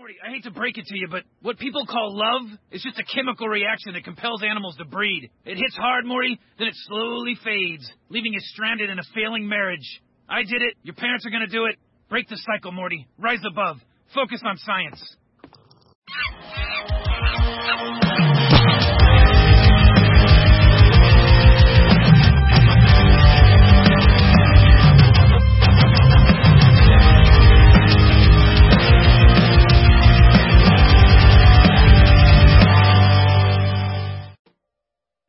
Morty, I hate to break it to you, but what people call love is just a chemical reaction that compels animals to breed. It hits hard, Morty, then it slowly fades, leaving you stranded in a failing marriage. I did it. Your parents are gonna do it. Break the cycle, Morty. Rise above. Focus on science.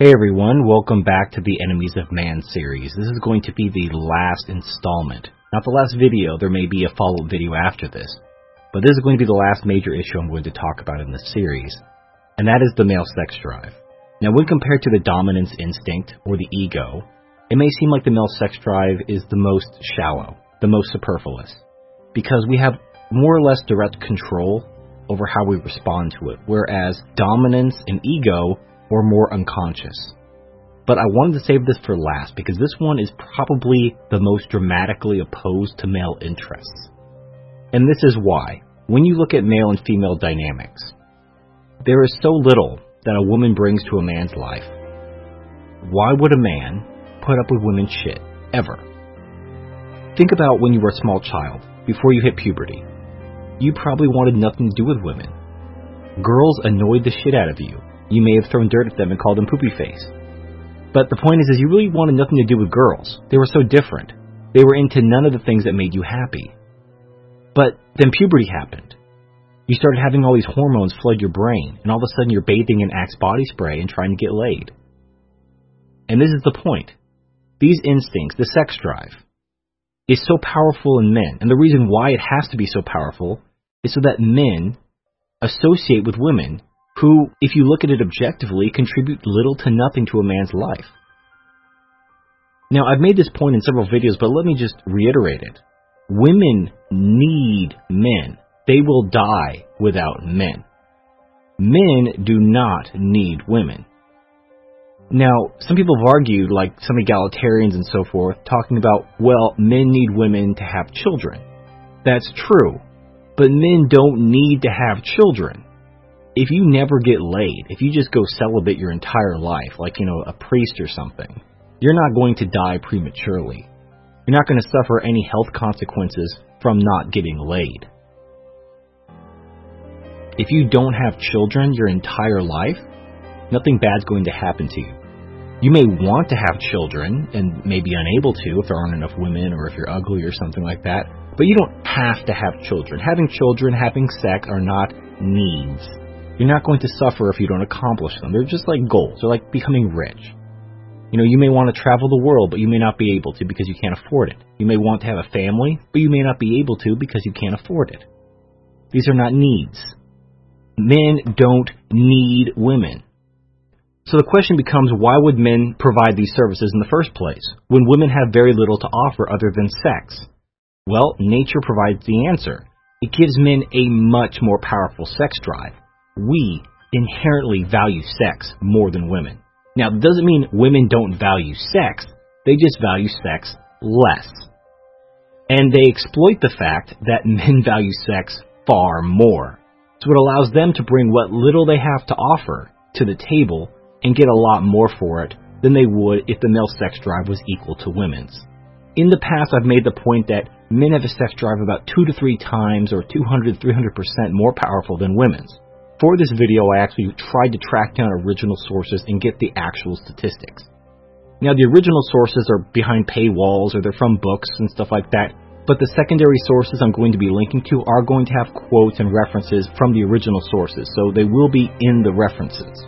Hey everyone, welcome back to the Enemies of Man series. This is going to be the last installment. Not the last video, there may be a follow-up video after this. But this is going to be the last major issue I'm going to talk about in this series. And that is the male sex drive. Now when compared to the dominance instinct, or the ego, it may seem like the male sex drive is the most shallow, the most superfluous. Because we have more or less direct control over how we respond to it, whereas dominance and ego or more unconscious. But I wanted to save this for last because this one is probably the most dramatically opposed to male interests. And this is why. When you look at male and female dynamics, there is so little that a woman brings to a man's life. Why would a man put up with women's shit, ever? Think about when you were a small child, before you hit puberty. You probably wanted nothing to do with women. Girls annoyed the shit out of you you may have thrown dirt at them and called them poopy face. But the point is, is you really wanted nothing to do with girls. They were so different. They were into none of the things that made you happy. But then puberty happened. You started having all these hormones flood your brain, and all of a sudden you're bathing in Axe body spray and trying to get laid. And this is the point. These instincts, the sex drive, is so powerful in men, and the reason why it has to be so powerful is so that men associate with women who, if you look at it objectively, contribute little to nothing to a man's life. Now, I've made this point in several videos, but let me just reiterate it. Women need men. They will die without men. Men do not need women. Now, some people have argued, like some egalitarians and so forth, talking about, well, men need women to have children. That's true. But men don't need to have children if you never get laid, if you just go celibate your entire life, like, you know, a priest or something, you're not going to die prematurely. You're not going to suffer any health consequences from not getting laid. If you don't have children your entire life, nothing bad's going to happen to you. You may want to have children and may be unable to if there aren't enough women or if you're ugly or something like that, but you don't have to have children. Having children, having sex are not needs. You're not going to suffer if you don't accomplish them. They're just like goals. They're like becoming rich. You know, you may want to travel the world, but you may not be able to because you can't afford it. You may want to have a family, but you may not be able to because you can't afford it. These are not needs. Men don't need women. So the question becomes why would men provide these services in the first place when women have very little to offer other than sex? Well, nature provides the answer. It gives men a much more powerful sex drive we inherently value sex more than women. Now, it doesn't mean women don't value sex, they just value sex less. And they exploit the fact that men value sex far more. So it allows them to bring what little they have to offer to the table and get a lot more for it than they would if the male sex drive was equal to women's. In the past, I've made the point that men have a sex drive about two to three times or 200, 300% more powerful than women's. For this video, I actually tried to track down original sources and get the actual statistics. Now, the original sources are behind paywalls or they're from books and stuff like that, but the secondary sources I'm going to be linking to are going to have quotes and references from the original sources, so they will be in the references.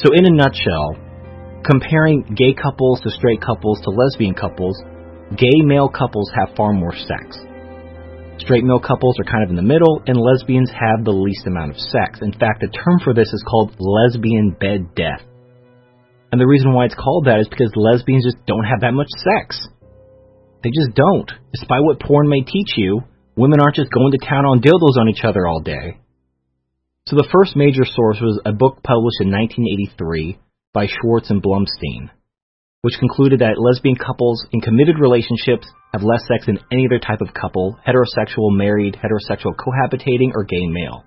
So, in a nutshell, comparing gay couples to straight couples to lesbian couples, gay male couples have far more sex. Straight male couples are kind of in the middle, and lesbians have the least amount of sex. In fact, the term for this is called lesbian bed death. And the reason why it's called that is because lesbians just don't have that much sex. They just don't. Despite what porn may teach you, women aren't just going to town on dildos on each other all day. So the first major source was a book published in 1983 by Schwartz and Blumstein. Which concluded that lesbian couples in committed relationships have less sex than any other type of couple, heterosexual, married, heterosexual, cohabitating, or gay male.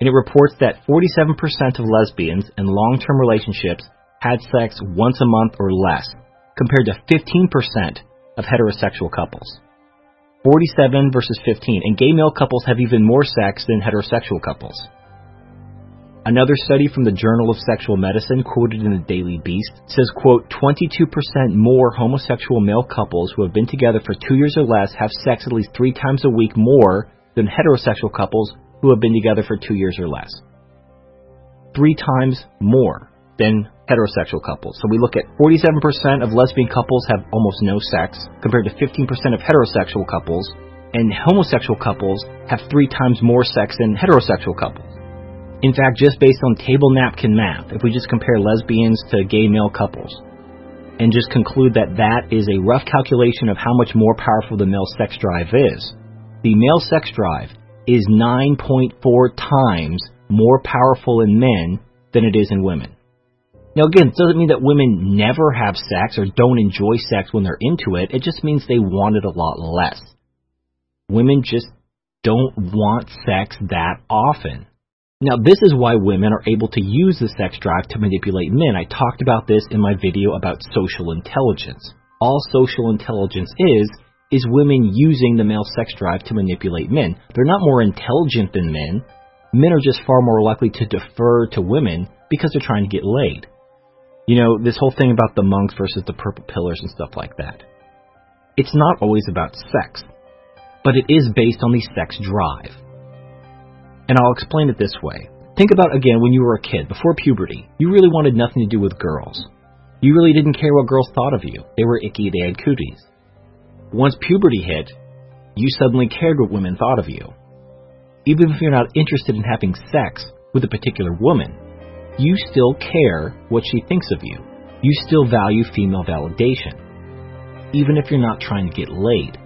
And it reports that 47% of lesbians in long-term relationships had sex once a month or less, compared to 15% of heterosexual couples. 47 versus 15, and gay male couples have even more sex than heterosexual couples. Another study from the Journal of Sexual Medicine, quoted in the Daily Beast, says, quote, 22% more homosexual male couples who have been together for two years or less have sex at least three times a week more than heterosexual couples who have been together for two years or less. Three times more than heterosexual couples. So we look at 47% of lesbian couples have almost no sex, compared to 15% of heterosexual couples, and homosexual couples have three times more sex than heterosexual couples. In fact, just based on table napkin math, if we just compare lesbians to gay male couples, and just conclude that that is a rough calculation of how much more powerful the male sex drive is, the male sex drive is 9.4 times more powerful in men than it is in women. Now, again, it doesn't mean that women never have sex or don't enjoy sex when they're into it. It just means they want it a lot less. Women just don't want sex that often. Now, this is why women are able to use the sex drive to manipulate men. I talked about this in my video about social intelligence. All social intelligence is, is women using the male sex drive to manipulate men. They're not more intelligent than men. Men are just far more likely to defer to women because they're trying to get laid. You know, this whole thing about the monks versus the purple pillers and stuff like that. It's not always about sex, but it is based on the sex drive. And I'll explain it this way. Think about again when you were a kid, before puberty. You really wanted nothing to do with girls. You really didn't care what girls thought of you. They were icky, they had cooties. Once puberty hit, you suddenly cared what women thought of you. Even if you're not interested in having sex with a particular woman, you still care what she thinks of you. You still value female validation. Even if you're not trying to get laid.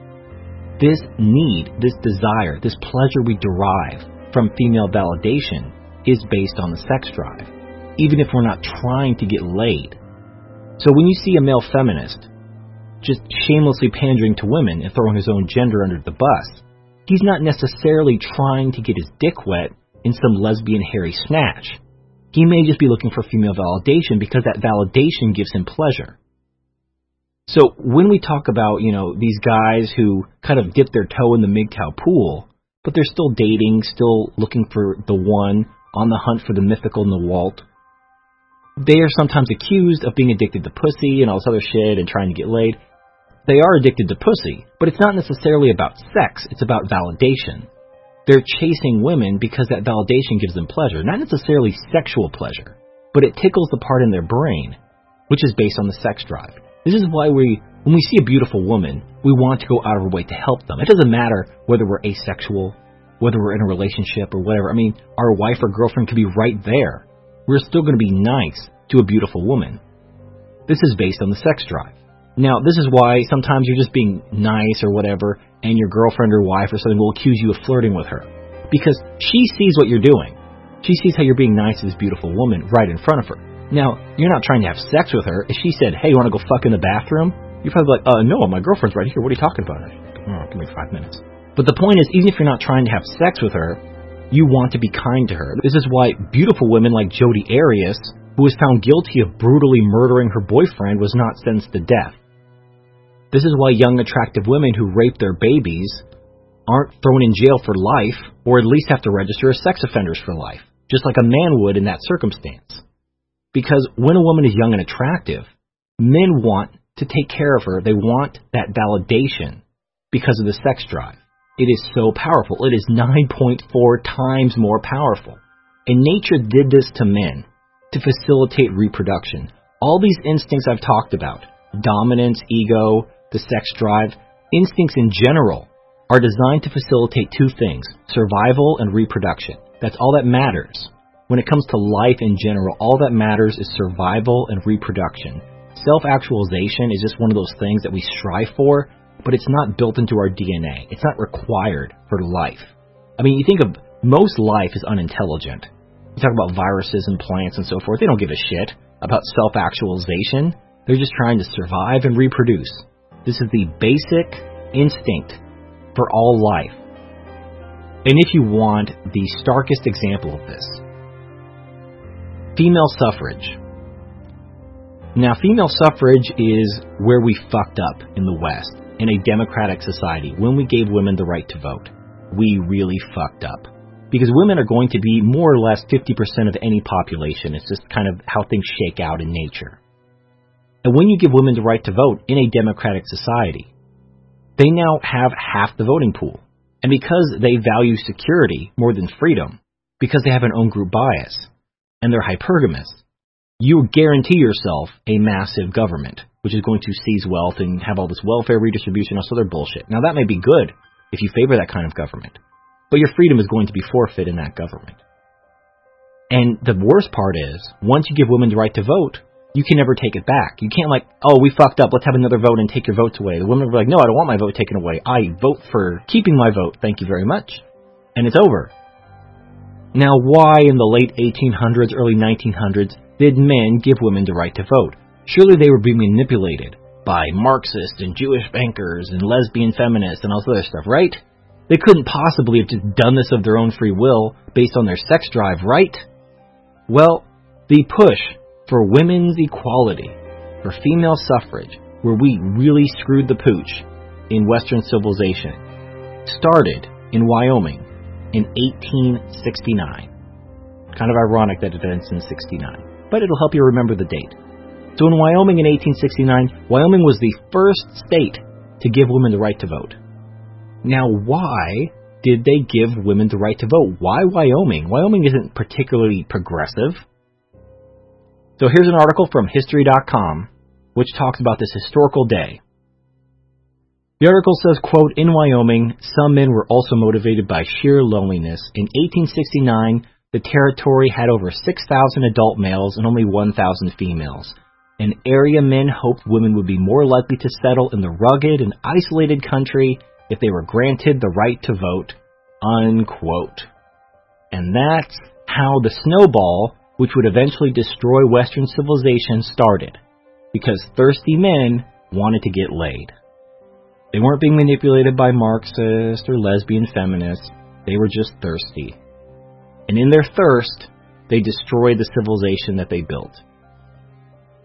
This need, this desire, this pleasure we derive from female validation is based on the sex drive, even if we're not trying to get laid. So when you see a male feminist just shamelessly pandering to women and throwing his own gender under the bus, he's not necessarily trying to get his dick wet in some lesbian hairy snatch. He may just be looking for female validation because that validation gives him pleasure. So when we talk about, you know, these guys who kind of dip their toe in the MGTOW pool, but they're still dating, still looking for the one, on the hunt for the mythical Nawalt. They are sometimes accused of being addicted to pussy and all this other shit and trying to get laid. They are addicted to pussy, but it's not necessarily about sex, it's about validation. They're chasing women because that validation gives them pleasure, not necessarily sexual pleasure, but it tickles the part in their brain, which is based on the sex drive. This is why we when we see a beautiful woman, we want to go out of our way to help them. It doesn't matter whether we're asexual, whether we're in a relationship or whatever. I mean, our wife or girlfriend could be right there. We're still going to be nice to a beautiful woman. This is based on the sex drive. Now, this is why sometimes you're just being nice or whatever, and your girlfriend or wife or something will accuse you of flirting with her. Because she sees what you're doing. She sees how you're being nice to this beautiful woman right in front of her. Now, you're not trying to have sex with her. If she said, hey, you want to go fuck in the bathroom? You're probably like, uh, no, my girlfriend's right here. What are you talking about? Oh, give me five minutes. But the point is, even if you're not trying to have sex with her, you want to be kind to her. This is why beautiful women like Jodi Arias, who was found guilty of brutally murdering her boyfriend, was not sentenced to death. This is why young, attractive women who rape their babies aren't thrown in jail for life, or at least have to register as sex offenders for life, just like a man would in that circumstance. Because when a woman is young and attractive, men want to take care of her. They want that validation because of the sex drive. It is so powerful. It is 9.4 times more powerful. And nature did this to men to facilitate reproduction. All these instincts I've talked about dominance, ego, the sex drive, instincts in general are designed to facilitate two things survival and reproduction. That's all that matters. When it comes to life in general, all that matters is survival and reproduction. Self actualization is just one of those things that we strive for, but it's not built into our DNA. It's not required for life. I mean, you think of most life is unintelligent. You talk about viruses and plants and so forth, they don't give a shit about self actualization. They're just trying to survive and reproduce. This is the basic instinct for all life. And if you want the starkest example of this, female suffrage. Now, female suffrage is where we fucked up in the West in a democratic society when we gave women the right to vote. We really fucked up. Because women are going to be more or less 50% of any population. It's just kind of how things shake out in nature. And when you give women the right to vote in a democratic society, they now have half the voting pool. And because they value security more than freedom, because they have an own group bias, and they're hypergamous, you guarantee yourself a massive government, which is going to seize wealth and have all this welfare redistribution, all this other bullshit. Now that may be good if you favor that kind of government, but your freedom is going to be forfeit in that government. And the worst part is, once you give women the right to vote, you can never take it back. You can't like, oh, we fucked up. Let's have another vote and take your votes away. The women be like, no, I don't want my vote taken away. I vote for keeping my vote. Thank you very much. And it's over. Now, why in the late 1800s, early 1900s did men give women the right to vote? Surely they were being manipulated by Marxists and Jewish bankers and lesbian feminists and all this other stuff, right? They couldn't possibly have just done this of their own free will based on their sex drive, right? Well, the push for women's equality, for female suffrage, where we really screwed the pooch in Western civilization, started in Wyoming in 1869. Kind of ironic that it ends in 69, but it'll help you remember the date. So in Wyoming in 1869, Wyoming was the first state to give women the right to vote. Now, why did they give women the right to vote? Why Wyoming? Wyoming isn't particularly progressive. So here's an article from History.com which talks about this historical day. The article says, quote, In Wyoming, some men were also motivated by sheer loneliness. In 1869, the territory had over 6,000 adult males and only 1,000 females. And area men hoped women would be more likely to settle in the rugged and isolated country if they were granted the right to vote, unquote. And that's how the snowball which would eventually destroy Western civilization, started because thirsty men wanted to get laid. They weren't being manipulated by Marxist or lesbian feminists, they were just thirsty. And in their thirst, they destroyed the civilization that they built.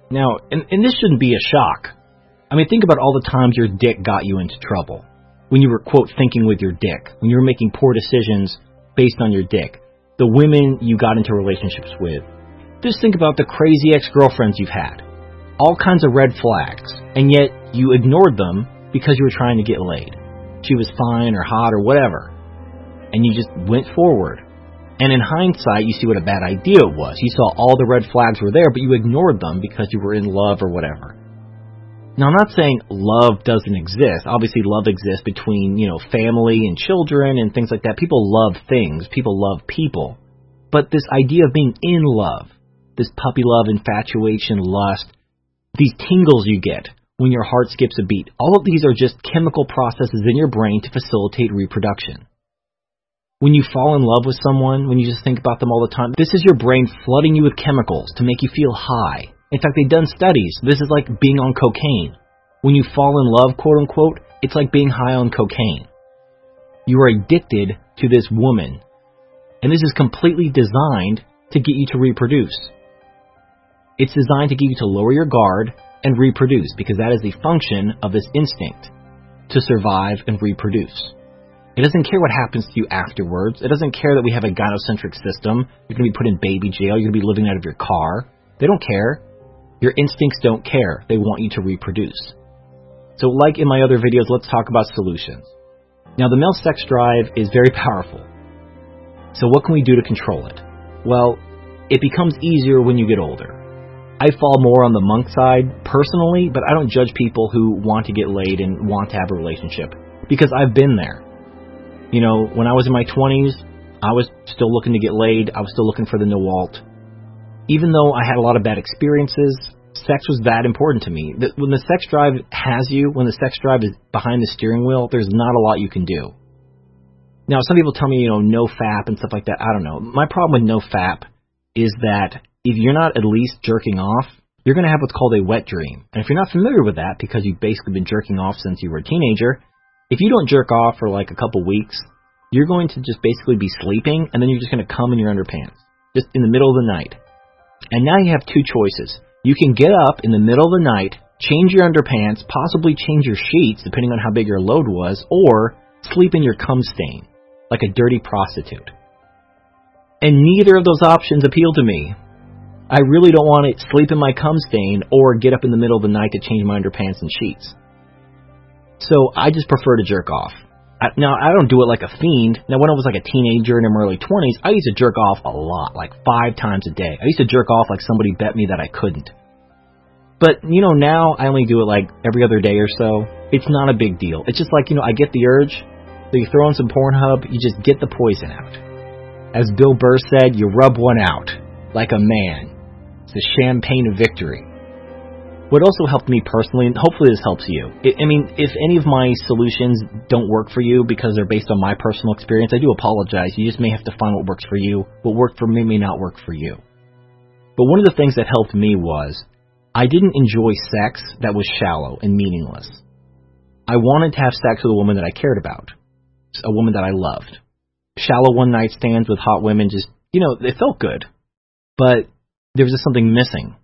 Now, and, and this shouldn't be a shock. I mean, think about all the times your dick got you into trouble. When you were, quote, thinking with your dick. When you were making poor decisions based on your dick the women you got into relationships with. Just think about the crazy ex girlfriends you've had. All kinds of red flags, and yet you ignored them because you were trying to get laid. She was fine or hot or whatever. And you just went forward. And in hindsight, you see what a bad idea it was. You saw all the red flags were there, but you ignored them because you were in love or whatever. Now, I'm not saying love doesn't exist. Obviously, love exists between, you know, family and children and things like that. People love things. People love people. But this idea of being in love, this puppy love, infatuation, lust, these tingles you get when your heart skips a beat, all of these are just chemical processes in your brain to facilitate reproduction. When you fall in love with someone, when you just think about them all the time, this is your brain flooding you with chemicals to make you feel high in fact, they've done studies. This is like being on cocaine. When you fall in love, quote unquote, it's like being high on cocaine. You are addicted to this woman. And this is completely designed to get you to reproduce. It's designed to get you to lower your guard and reproduce because that is the function of this instinct to survive and reproduce. It doesn't care what happens to you afterwards. It doesn't care that we have a gynocentric system. You're going to be put in baby jail. You're going to be living out of your car. They don't care. Your instincts don't care. They want you to reproduce. So like in my other videos, let's talk about solutions. Now the male sex drive is very powerful. So what can we do to control it? Well, it becomes easier when you get older. I fall more on the monk side personally, but I don't judge people who want to get laid and want to have a relationship because I've been there. You know, when I was in my 20s, I was still looking to get laid. I was still looking for the Nawalt even though I had a lot of bad experiences, sex was that important to me. When the sex drive has you, when the sex drive is behind the steering wheel, there's not a lot you can do. Now, some people tell me, you know, no FAP and stuff like that. I don't know. My problem with no FAP is that if you're not at least jerking off, you're going to have what's called a wet dream. And if you're not familiar with that, because you've basically been jerking off since you were a teenager, if you don't jerk off for like a couple weeks, you're going to just basically be sleeping, and then you're just going to come in your underpants, just in the middle of the night. And now you have two choices. You can get up in the middle of the night, change your underpants, possibly change your sheets, depending on how big your load was, or sleep in your cum stain, like a dirty prostitute. And neither of those options appeal to me. I really don't want to sleep in my cum stain or get up in the middle of the night to change my underpants and sheets. So I just prefer to jerk off. I, now, I don't do it like a fiend. Now, when I was like a teenager in my early 20s, I used to jerk off a lot, like five times a day. I used to jerk off like somebody bet me that I couldn't. But, you know, now I only do it like every other day or so. It's not a big deal. It's just like, you know, I get the urge, so you throw in some Pornhub, you just get the poison out. As Bill Burr said, you rub one out, like a man. It's the champagne of victory. What also helped me personally, and hopefully this helps you. I mean, if any of my solutions don't work for you because they're based on my personal experience, I do apologize. You just may have to find what works for you. What worked for me may not work for you. But one of the things that helped me was I didn't enjoy sex that was shallow and meaningless. I wanted to have sex with a woman that I cared about, a woman that I loved. Shallow one night stands with hot women just, you know, it felt good. But there was just something missing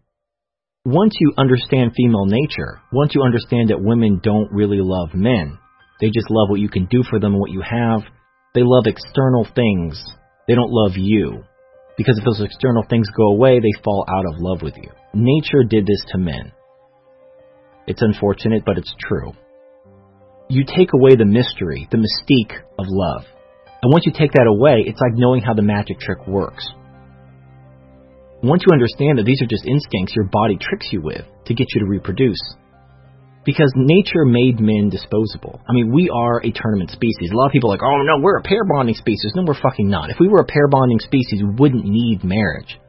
once you understand female nature, once you understand that women don't really love men, they just love what you can do for them and what you have. They love external things. They don't love you. Because if those external things go away, they fall out of love with you. Nature did this to men. It's unfortunate, but it's true. You take away the mystery, the mystique of love. And once you take that away, it's like knowing how the magic trick works. Once you understand that these are just instincts your body tricks you with to get you to reproduce. Because nature made men disposable. I mean, we are a tournament species. A lot of people are like, oh no, we're a pair bonding species. No, we're fucking not. If we were a pair bonding species, we wouldn't need marriage.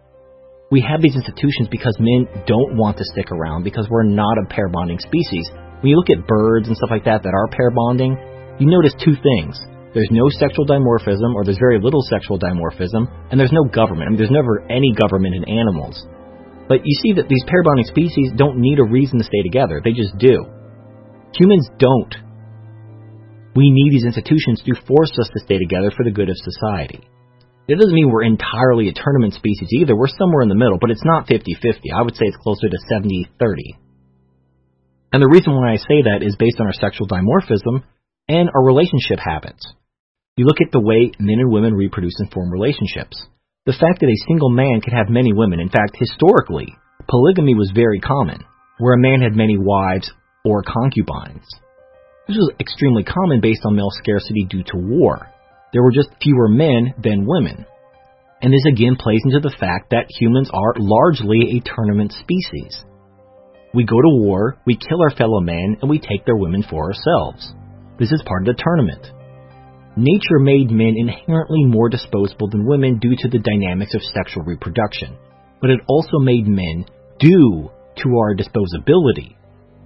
We have these institutions because men don't want to stick around because we're not a pair bonding species. When you look at birds and stuff like that that are pair bonding, you notice two things. There's no sexual dimorphism, or there's very little sexual dimorphism, and there's no government. I mean, there's never any government in animals. But you see that these pair bonding species don't need a reason to stay together. They just do. Humans don't. We need these institutions to force us to stay together for the good of society. It doesn't mean we're entirely a tournament species either. We're somewhere in the middle, but it's not 50 50. I would say it's closer to 70 30. And the reason why I say that is based on our sexual dimorphism and our relationship habits. You look at the way men and women reproduce and form relationships. The fact that a single man could have many women, in fact, historically, polygamy was very common, where a man had many wives or concubines. This was extremely common based on male scarcity due to war. There were just fewer men than women. And this again plays into the fact that humans are largely a tournament species. We go to war, we kill our fellow men, and we take their women for ourselves. This is part of the tournament. Nature made men inherently more disposable than women due to the dynamics of sexual reproduction, but it also made men, due to our disposability,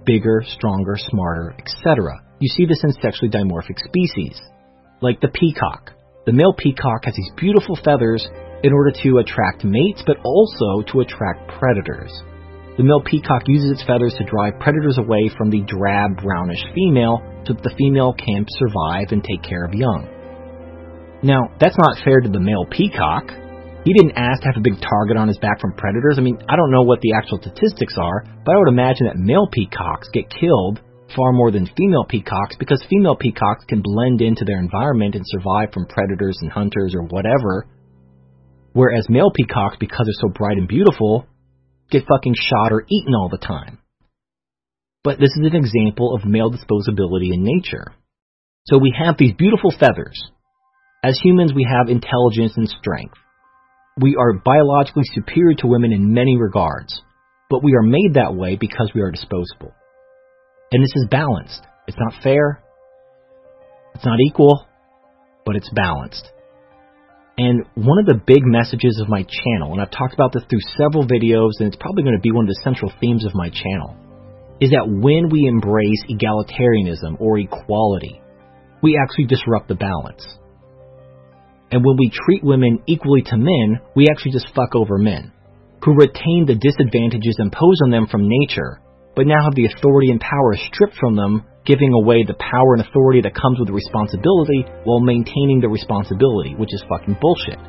bigger, stronger, smarter, etc. You see this in sexually dimorphic species, like the peacock. The male peacock has these beautiful feathers in order to attract mates, but also to attract predators. The male peacock uses its feathers to drive predators away from the drab, brownish female so that the female can survive and take care of young. Now, that's not fair to the male peacock. He didn't ask to have a big target on his back from predators. I mean, I don't know what the actual statistics are, but I would imagine that male peacocks get killed far more than female peacocks because female peacocks can blend into their environment and survive from predators and hunters or whatever. Whereas male peacocks, because they're so bright and beautiful, get fucking shot or eaten all the time. But this is an example of male disposability in nature. So we have these beautiful feathers. As humans, we have intelligence and strength. We are biologically superior to women in many regards, but we are made that way because we are disposable. And this is balanced. It's not fair. It's not equal, but it's balanced. And one of the big messages of my channel, and I've talked about this through several videos, and it's probably going to be one of the central themes of my channel, is that when we embrace egalitarianism or equality, we actually disrupt the balance. And when we treat women equally to men, we actually just fuck over men. who retain the disadvantages imposed on them from nature, but now have the authority and power stripped from them, giving away the power and authority that comes with the responsibility while maintaining the responsibility, which is fucking bullshit.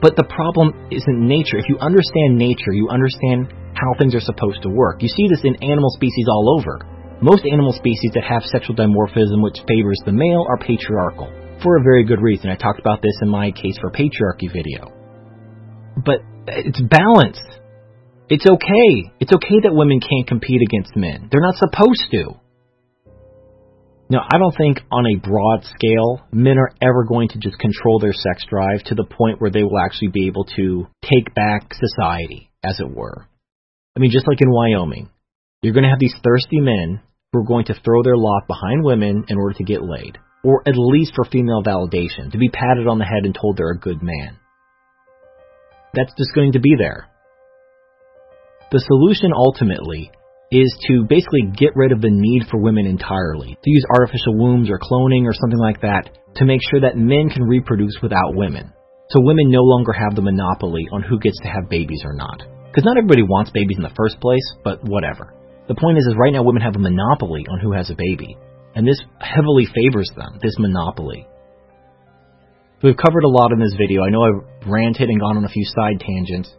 But the problem isn't nature. If you understand nature, you understand how things are supposed to work. You see this in animal species all over. Most animal species that have sexual dimorphism which favors the male are patriarchal. For a very good reason. I talked about this in my case for patriarchy video. But it's balanced. It's okay. It's okay that women can't compete against men. They're not supposed to. Now, I don't think on a broad scale, men are ever going to just control their sex drive to the point where they will actually be able to take back society, as it were. I mean, just like in Wyoming, you're going to have these thirsty men who are going to throw their lot behind women in order to get laid, or at least for female validation, to be patted on the head and told they're a good man. That's just going to be there. The solution ultimately is to basically get rid of the need for women entirely, to use artificial wombs or cloning or something like that to make sure that men can reproduce without women. So women no longer have the monopoly on who gets to have babies or not. Because not everybody wants babies in the first place, but whatever. The point is, is right now women have a monopoly on who has a baby. And this heavily favors them, this monopoly. We've covered a lot in this video. I know I've ranted and gone on a few side tangents,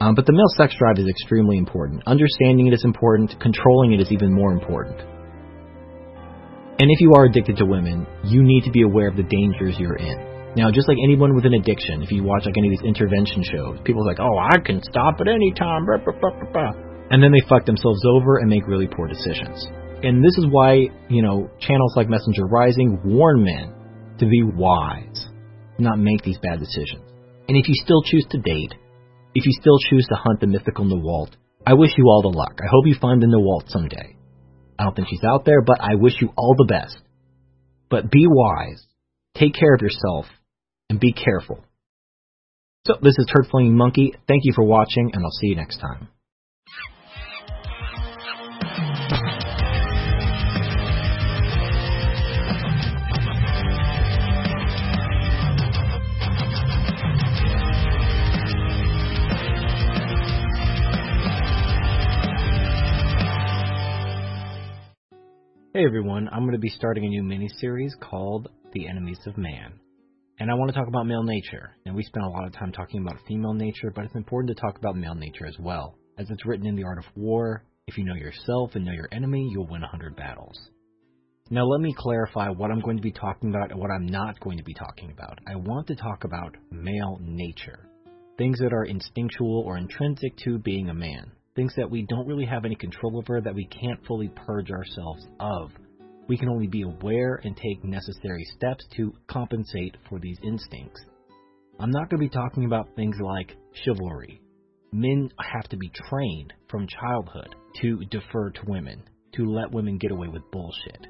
um, but the male sex drive is extremely important. Understanding it is important. Controlling it is even more important. And if you are addicted to women, you need to be aware of the dangers you're in. Now, just like anyone with an addiction, if you watch like any of these intervention shows, people are like, "Oh, I can stop at any time," and then they fuck themselves over and make really poor decisions. And this is why you know channels like Messenger Rising warn men to be wise, not make these bad decisions. And if you still choose to date, if you still choose to hunt the mythical Nawalt, I wish you all the luck. I hope you find the Nawalt someday. I don't think she's out there, but I wish you all the best. But be wise, take care of yourself, and be careful. So, this is Turd Flinging Monkey. Thank you for watching, and I'll see you next time. Hey everyone, I'm going to be starting a new mini series called The Enemies of Man. And I want to talk about male nature. And we spent a lot of time talking about female nature, but it's important to talk about male nature as well. As it's written in The Art of War, if you know yourself and know your enemy, you'll win 100 battles. Now let me clarify what I'm going to be talking about and what I'm not going to be talking about. I want to talk about male nature. Things that are instinctual or intrinsic to being a man things that we don't really have any control over, that we can't fully purge ourselves of. We can only be aware and take necessary steps to compensate for these instincts. I'm not going to be talking about things like chivalry. Men have to be trained from childhood to defer to women, to let women get away with bullshit,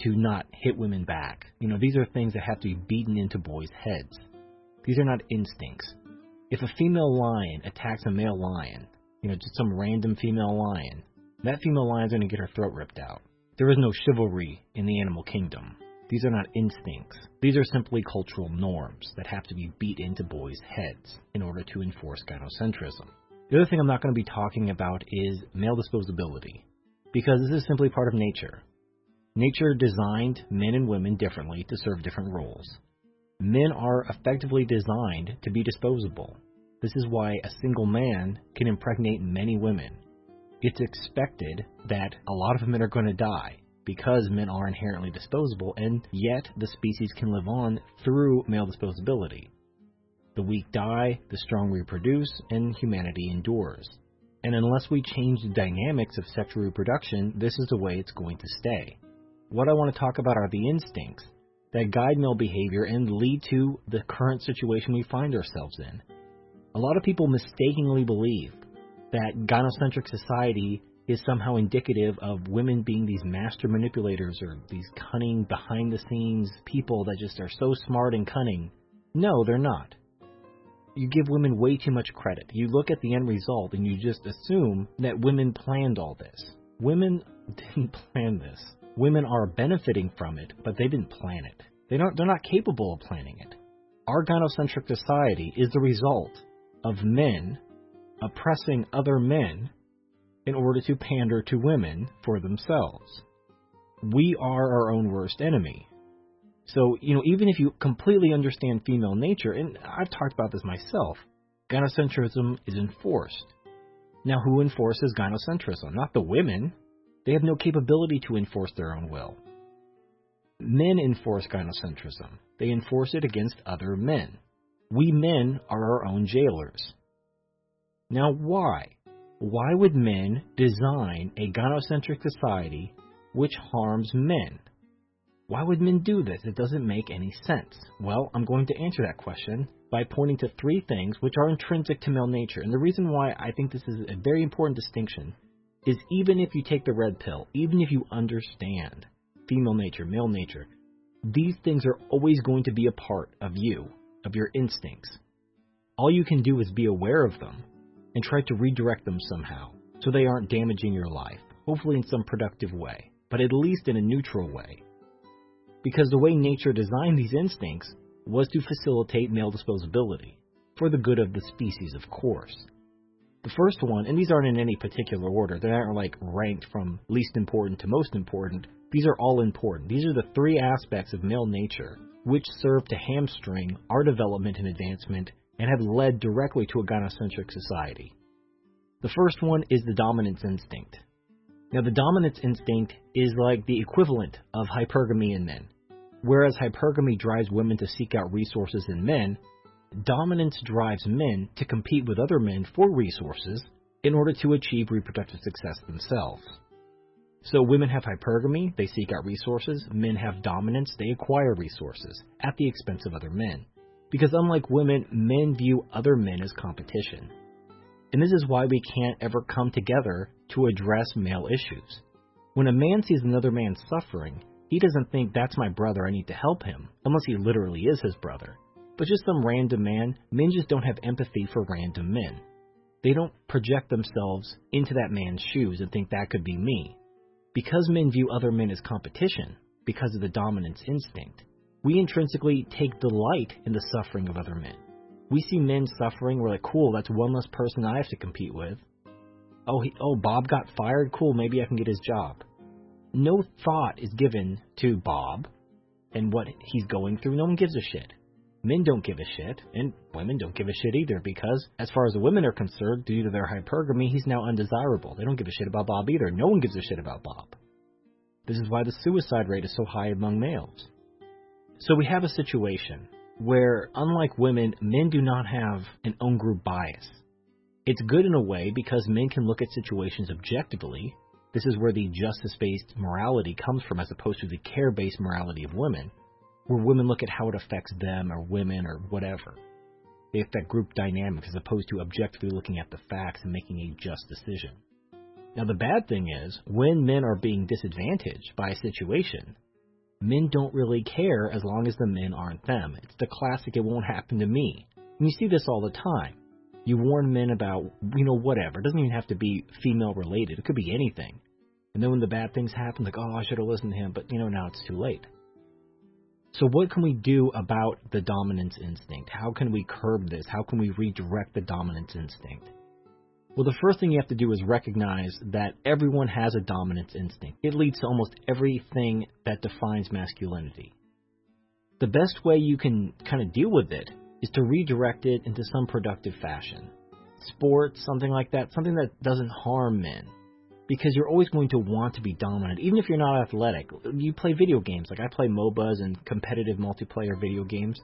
to not hit women back. You know, these are things that have to be beaten into boys' heads. These are not instincts. If a female lion attacks a male lion, you know, just some random female lion, that female lion's going to get her throat ripped out. There is no chivalry in the animal kingdom. These are not instincts. These are simply cultural norms that have to be beat into boys' heads in order to enforce gynocentrism. The other thing I'm not going to be talking about is male disposability, because this is simply part of nature. Nature designed men and women differently to serve different roles. Men are effectively designed to be disposable. This is why a single man can impregnate many women. It's expected that a lot of men are going to die because men are inherently disposable, and yet the species can live on through male disposability. The weak die, the strong reproduce, and humanity endures. And unless we change the dynamics of sexual reproduction, this is the way it's going to stay. What I want to talk about are the instincts that guide male behavior and lead to the current situation we find ourselves in. A lot of people mistakenly believe that gynocentric society is somehow indicative of women being these master manipulators or these cunning behind the scenes people that just are so smart and cunning. No, they're not. You give women way too much credit. You look at the end result and you just assume that women planned all this. Women didn't plan this. Women are benefiting from it, but they didn't plan it. They don't, they're not capable of planning it. Our gynocentric society is the result of men oppressing other men in order to pander to women for themselves. We are our own worst enemy. So, you know, even if you completely understand female nature, and I've talked about this myself, gynocentrism is enforced. Now, who enforces gynocentrism? Not the women. They have no capability to enforce their own will. Men enforce gynocentrism. They enforce it against other men. We men are our own jailers. Now, why? Why would men design a gynocentric society which harms men? Why would men do this? It doesn't make any sense. Well, I'm going to answer that question by pointing to three things which are intrinsic to male nature. And the reason why I think this is a very important distinction is even if you take the red pill, even if you understand female nature, male nature, these things are always going to be a part of you, of your instincts. All you can do is be aware of them and try to redirect them somehow so they aren't damaging your life, hopefully in some productive way, but at least in a neutral way because the way nature designed these instincts was to facilitate male disposability, for the good of the species, of course. The first one, and these aren't in any particular order, they aren't like ranked from least important to most important. These are all important. These are the three aspects of male nature which serve to hamstring our development and advancement and have led directly to a gynocentric society. The first one is the dominance instinct. Now, the dominance instinct is like the equivalent of hypergamy in men. Whereas hypergamy drives women to seek out resources in men, dominance drives men to compete with other men for resources in order to achieve reproductive success themselves. So women have hypergamy, they seek out resources. Men have dominance, they acquire resources at the expense of other men. Because unlike women, men view other men as competition. And this is why we can't ever come together to address male issues. When a man sees another man suffering, he doesn't think that's my brother, I need to help him, unless he literally is his brother. But just some random man, men just don't have empathy for random men. They don't project themselves into that man's shoes and think that could be me. Because men view other men as competition, because of the dominance instinct, we intrinsically take delight in the suffering of other men. We see men suffering, we're like, cool, that's one less person I have to compete with. Oh, he, oh, Bob got fired. Cool, maybe I can get his job. No thought is given to Bob and what he's going through. No one gives a shit. Men don't give a shit, and women don't give a shit either because, as far as the women are concerned, due to their hypergamy, he's now undesirable. They don't give a shit about Bob either. No one gives a shit about Bob. This is why the suicide rate is so high among males. So we have a situation where, unlike women, men do not have an own group bias. It's good in a way because men can look at situations objectively. This is where the justice based morality comes from as opposed to the care based morality of women, where women look at how it affects them or women or whatever. They affect group dynamics as opposed to objectively looking at the facts and making a just decision. Now, the bad thing is, when men are being disadvantaged by a situation, men don't really care as long as the men aren't them. It's the classic, it won't happen to me. And you see this all the time. You warn men about, you know, whatever. It doesn't even have to be female related. It could be anything. And then when the bad things happen, like, oh, I should have listened to him, but you know, now it's too late. So what can we do about the dominance instinct? How can we curb this? How can we redirect the dominance instinct? Well, the first thing you have to do is recognize that everyone has a dominance instinct. It leads to almost everything that defines masculinity. The best way you can kind of deal with it is to redirect it into some productive fashion. Sports, something like that, something that doesn't harm men. Because you're always going to want to be dominant, even if you're not athletic. You play video games, like I play MOBAs and competitive multiplayer video games.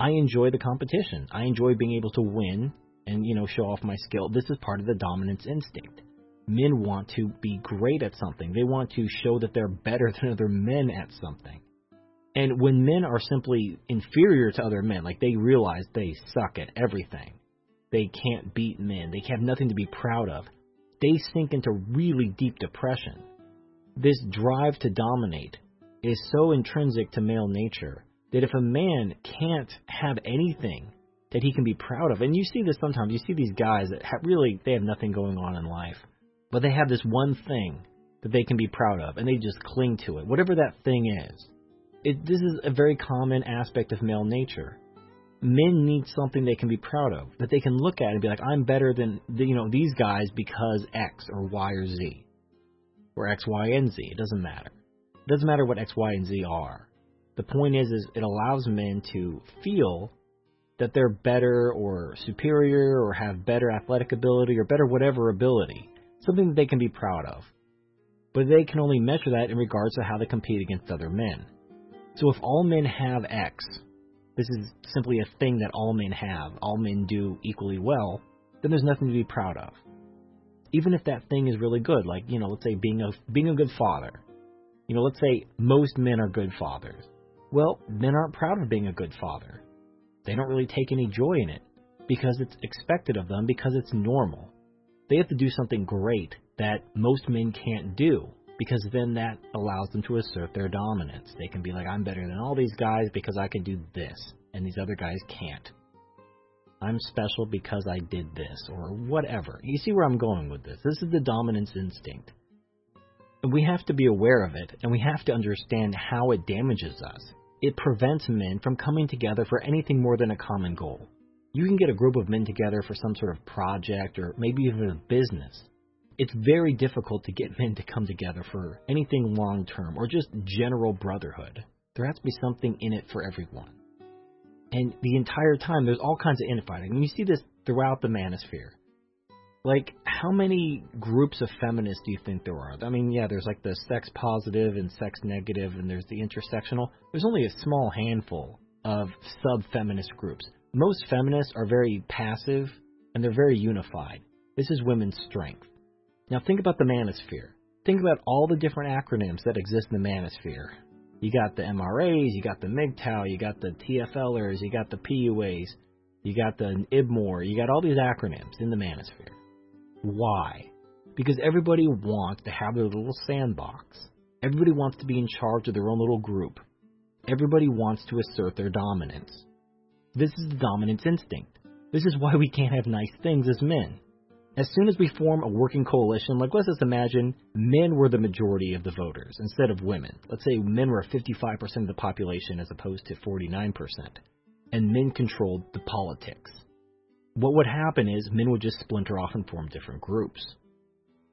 I enjoy the competition. I enjoy being able to win and, you know, show off my skill. This is part of the dominance instinct. Men want to be great at something. They want to show that they're better than other men at something. And when men are simply inferior to other men, like they realize they suck at everything, they can't beat men, they have nothing to be proud of, they sink into really deep depression. This drive to dominate is so intrinsic to male nature that if a man can't have anything that he can be proud of, and you see this sometimes, you see these guys that have really they have nothing going on in life, but they have this one thing that they can be proud of, and they just cling to it, whatever that thing is it, this is a very common aspect of male nature. Men need something they can be proud of, that they can look at and be like, I'm better than you know these guys because X or Y or Z, or X, Y, and Z. It doesn't matter. It doesn't matter what X, Y, and Z are. The point is, is it allows men to feel that they're better or superior or have better athletic ability or better whatever ability, something that they can be proud of. But they can only measure that in regards to how they compete against other men. So if all men have X, this is simply a thing that all men have, all men do equally well, then there's nothing to be proud of. Even if that thing is really good, like, you know, let's say being a being a good father. You know, let's say most men are good fathers. Well, men aren't proud of being a good father. They don't really take any joy in it because it's expected of them because it's normal. They have to do something great that most men can't do because then that allows them to assert their dominance. They can be like, I'm better than all these guys because I can do this, and these other guys can't. I'm special because I did this, or whatever. You see where I'm going with this. This is the dominance instinct. And we have to be aware of it, and we have to understand how it damages us. It prevents men from coming together for anything more than a common goal. You can get a group of men together for some sort of project or maybe even a business. It's very difficult to get men to come together for anything long term or just general brotherhood. There has to be something in it for everyone. And the entire time, there's all kinds of infighting. And you see this throughout the manosphere. Like, how many groups of feminists do you think there are? I mean, yeah, there's like the sex positive and sex negative, and there's the intersectional. There's only a small handful of sub feminist groups. Most feminists are very passive and they're very unified. This is women's strength. Now, think about the manosphere. Think about all the different acronyms that exist in the manosphere. You got the MRAs, you got the MGTOW, you got the TFLers, you got the PUAs, you got the IBMOR, you got all these acronyms in the manosphere. Why? Because everybody wants to have their little sandbox. Everybody wants to be in charge of their own little group. Everybody wants to assert their dominance. This is the dominance instinct. This is why we can't have nice things as men. As soon as we form a working coalition, like let's just imagine men were the majority of the voters instead of women. Let's say men were 55% of the population as opposed to 49%, and men controlled the politics. What would happen is men would just splinter off and form different groups.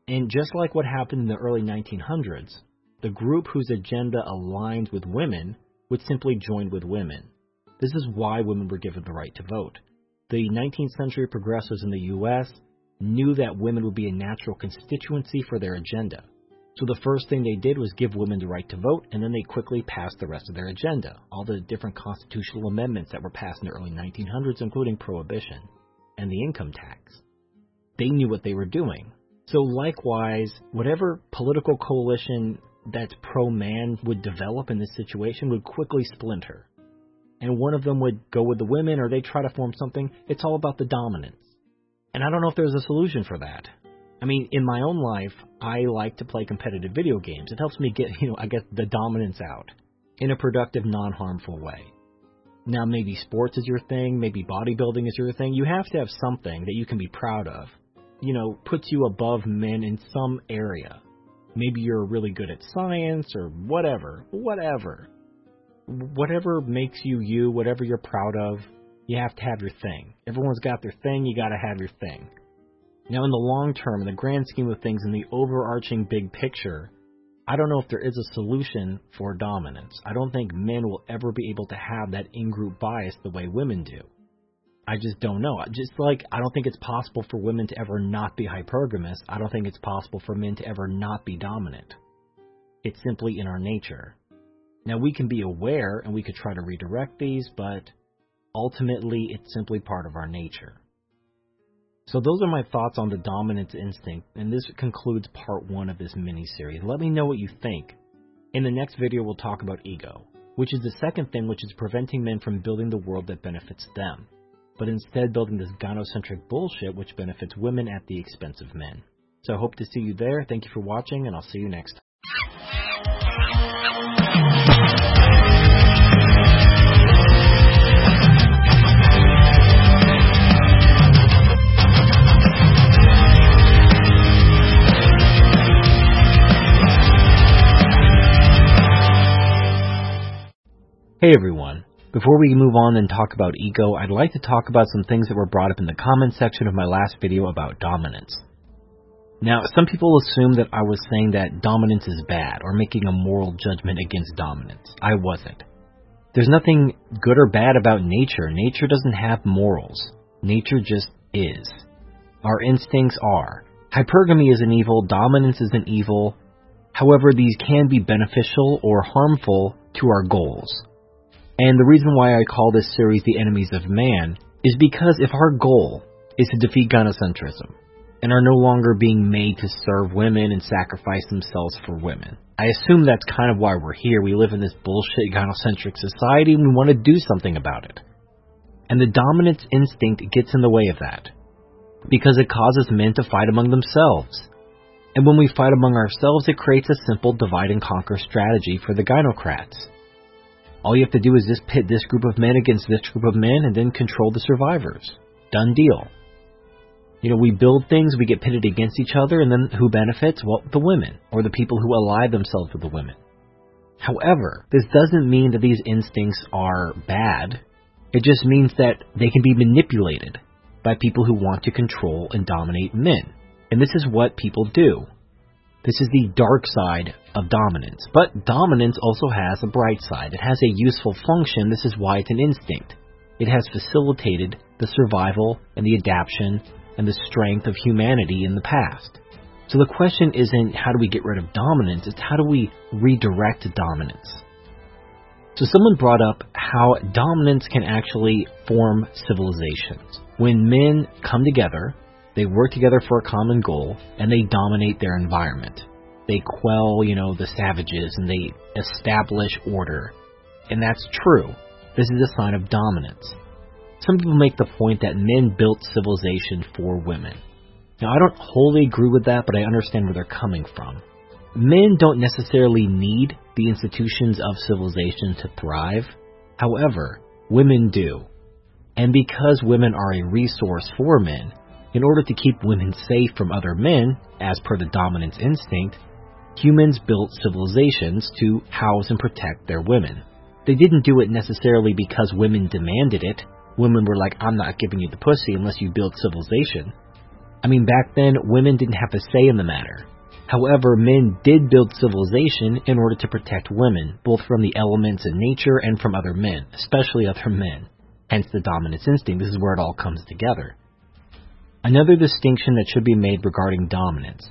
And just like what happened in the early 1900s, the group whose agenda aligned with women would simply join with women. This is why women were given the right to vote. The 19th century progressives in the US knew that women would be a natural constituency for their agenda. So the first thing they did was give women the right to vote, and then they quickly passed the rest of their agenda, all the different constitutional amendments that were passed in the early 1900s, including prohibition and the income tax. They knew what they were doing. So likewise, whatever political coalition that's pro-man would develop in this situation would quickly splinter. And one of them would go with the women or they try to form something. It's all about the dominance. And I don't know if there's a solution for that. I mean, in my own life, I like to play competitive video games. It helps me get, you know, I get the dominance out in a productive, non-harmful way. Now, maybe sports is your thing, maybe bodybuilding is your thing. You have to have something that you can be proud of. You know, puts you above men in some area. Maybe you're really good at science or whatever, whatever. Whatever makes you you, whatever you're proud of, you have to have your thing. Everyone's got their thing, you gotta have your thing. Now, in the long term, in the grand scheme of things, in the overarching big picture, I don't know if there is a solution for dominance. I don't think men will ever be able to have that in group bias the way women do. I just don't know. Just like I don't think it's possible for women to ever not be hypergamous, I don't think it's possible for men to ever not be dominant. It's simply in our nature. Now, we can be aware and we could try to redirect these, but Ultimately, it's simply part of our nature. So those are my thoughts on the dominance instinct, and this concludes part one of this mini-series. Let me know what you think. In the next video, we'll talk about ego, which is the second thing which is preventing men from building the world that benefits them, but instead building this gynocentric bullshit which benefits women at the expense of men. So I hope to see you there. Thank you for watching, and I'll see you next time. Hey everyone, Before we move on and talk about ego, I'd like to talk about some things that were brought up in the comment section of my last video about dominance. Now, some people assume that I was saying that dominance is bad or making a moral judgment against dominance. I wasn't. There's nothing good or bad about nature. Nature doesn't have morals. Nature just is. Our instincts are. Hypergamy is an evil, dominance is an evil. However, these can be beneficial or harmful to our goals. And the reason why I call this series The Enemies of Man is because if our goal is to defeat gynocentrism and are no longer being made to serve women and sacrifice themselves for women, I assume that's kind of why we're here. We live in this bullshit gynocentric society and we want to do something about it. And the dominance instinct gets in the way of that because it causes men to fight among themselves. And when we fight among ourselves, it creates a simple divide and conquer strategy for the gynocrats. All you have to do is just pit this group of men against this group of men and then control the survivors. Done deal. You know, we build things, we get pitted against each other, and then who benefits? Well, the women, or the people who ally themselves with the women. However, this doesn't mean that these instincts are bad. It just means that they can be manipulated by people who want to control and dominate men. And this is what people do. This is the dark side of dominance. But dominance also has a bright side. It has a useful function. This is why it's an instinct. It has facilitated the survival and the adaptation and the strength of humanity in the past. So the question isn't how do we get rid of dominance, it's how do we redirect dominance. So someone brought up how dominance can actually form civilizations. When men come together they work together for a common goal and they dominate their environment. They quell, you know, the savages and they establish order. And that's true. This is a sign of dominance. Some people make the point that men built civilization for women. Now, I don't wholly agree with that, but I understand where they're coming from. Men don't necessarily need the institutions of civilization to thrive. However, women do. And because women are a resource for men, in order to keep women safe from other men, as per the dominance instinct, humans built civilizations to house and protect their women. They didn't do it necessarily because women demanded it. Women were like, I'm not giving you the pussy unless you build civilization. I mean, back then, women didn't have a say in the matter. However, men did build civilization in order to protect women, both from the elements in nature and from other men, especially other men. Hence the dominance instinct. This is where it all comes together. Another distinction that should be made regarding dominance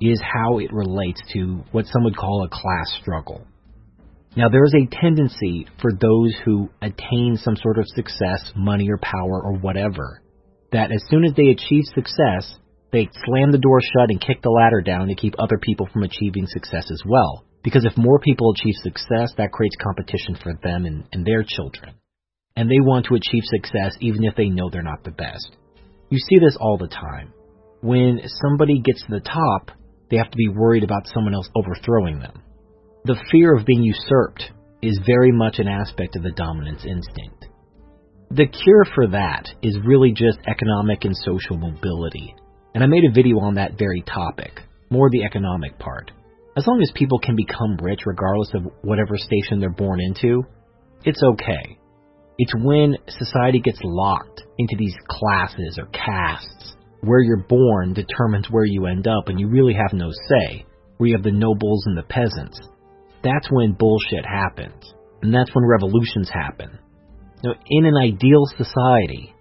is how it relates to what some would call a class struggle. Now, there is a tendency for those who attain some sort of success, money or power or whatever, that as soon as they achieve success, they slam the door shut and kick the ladder down to keep other people from achieving success as well. Because if more people achieve success, that creates competition for them and, and their children. And they want to achieve success even if they know they're not the best. You see this all the time. When somebody gets to the top, they have to be worried about someone else overthrowing them. The fear of being usurped is very much an aspect of the dominance instinct. The cure for that is really just economic and social mobility. And I made a video on that very topic, more the economic part. As long as people can become rich regardless of whatever station they're born into, it's okay. It's when society gets locked into these classes or castes where you're born determines where you end up and you really have no say, where you have the nobles and the peasants. That's when bullshit happens. And that's when revolutions happen. Now, in an ideal society,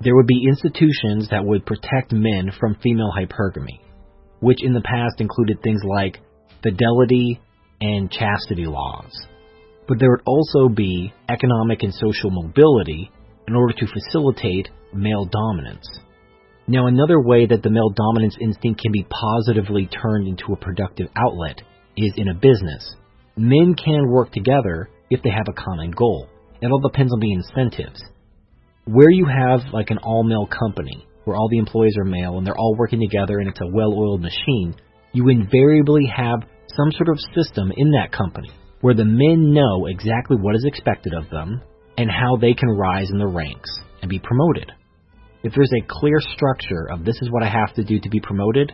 there would be institutions that would protect men from female hypergamy, which in the past included things like fidelity and chastity laws but there would also be economic and social mobility in order to facilitate male dominance. Now, another way that the male dominance instinct can be positively turned into a productive outlet is in a business. Men can work together if they have a common goal. It all depends on the incentives. Where you have like an all male company, where all the employees are male and they're all working together and it's a well oiled machine, you invariably have some sort of system in that company where the men know exactly what is expected of them and how they can rise in the ranks and be promoted. If there's a clear structure of this is what I have to do to be promoted,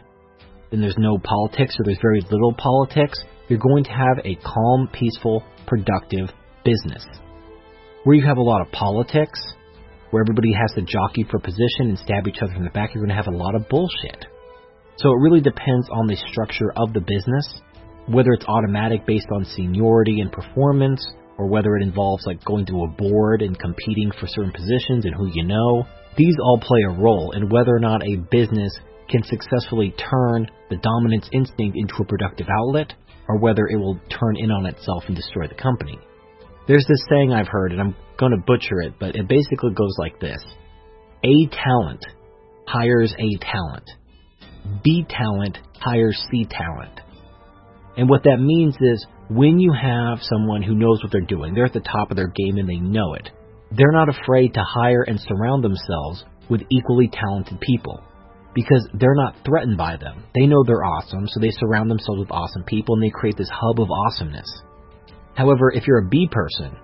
then there's no politics or there's very little politics. You're going to have a calm, peaceful, productive business. Where you have a lot of politics, where everybody has to jockey for position and stab each other in the back, you're going to have a lot of bullshit. So it really depends on the structure of the business, whether it's automatic based on seniority and performance, or whether it involves like going to a board and competing for certain positions and who you know. These all play a role in whether or not a business can successfully turn the dominance instinct into a productive outlet or whether it will turn in on itself and destroy the company. There's this saying I've heard, and I'm going to butcher it, but it basically goes like this A talent hires A talent, B talent hires C talent. And what that means is when you have someone who knows what they're doing, they're at the top of their game and they know it, they're not afraid to hire and surround themselves with equally talented people because they're not threatened by them. They know they're awesome, so they surround themselves with awesome people and they create this hub of awesomeness. However, if you're a B person,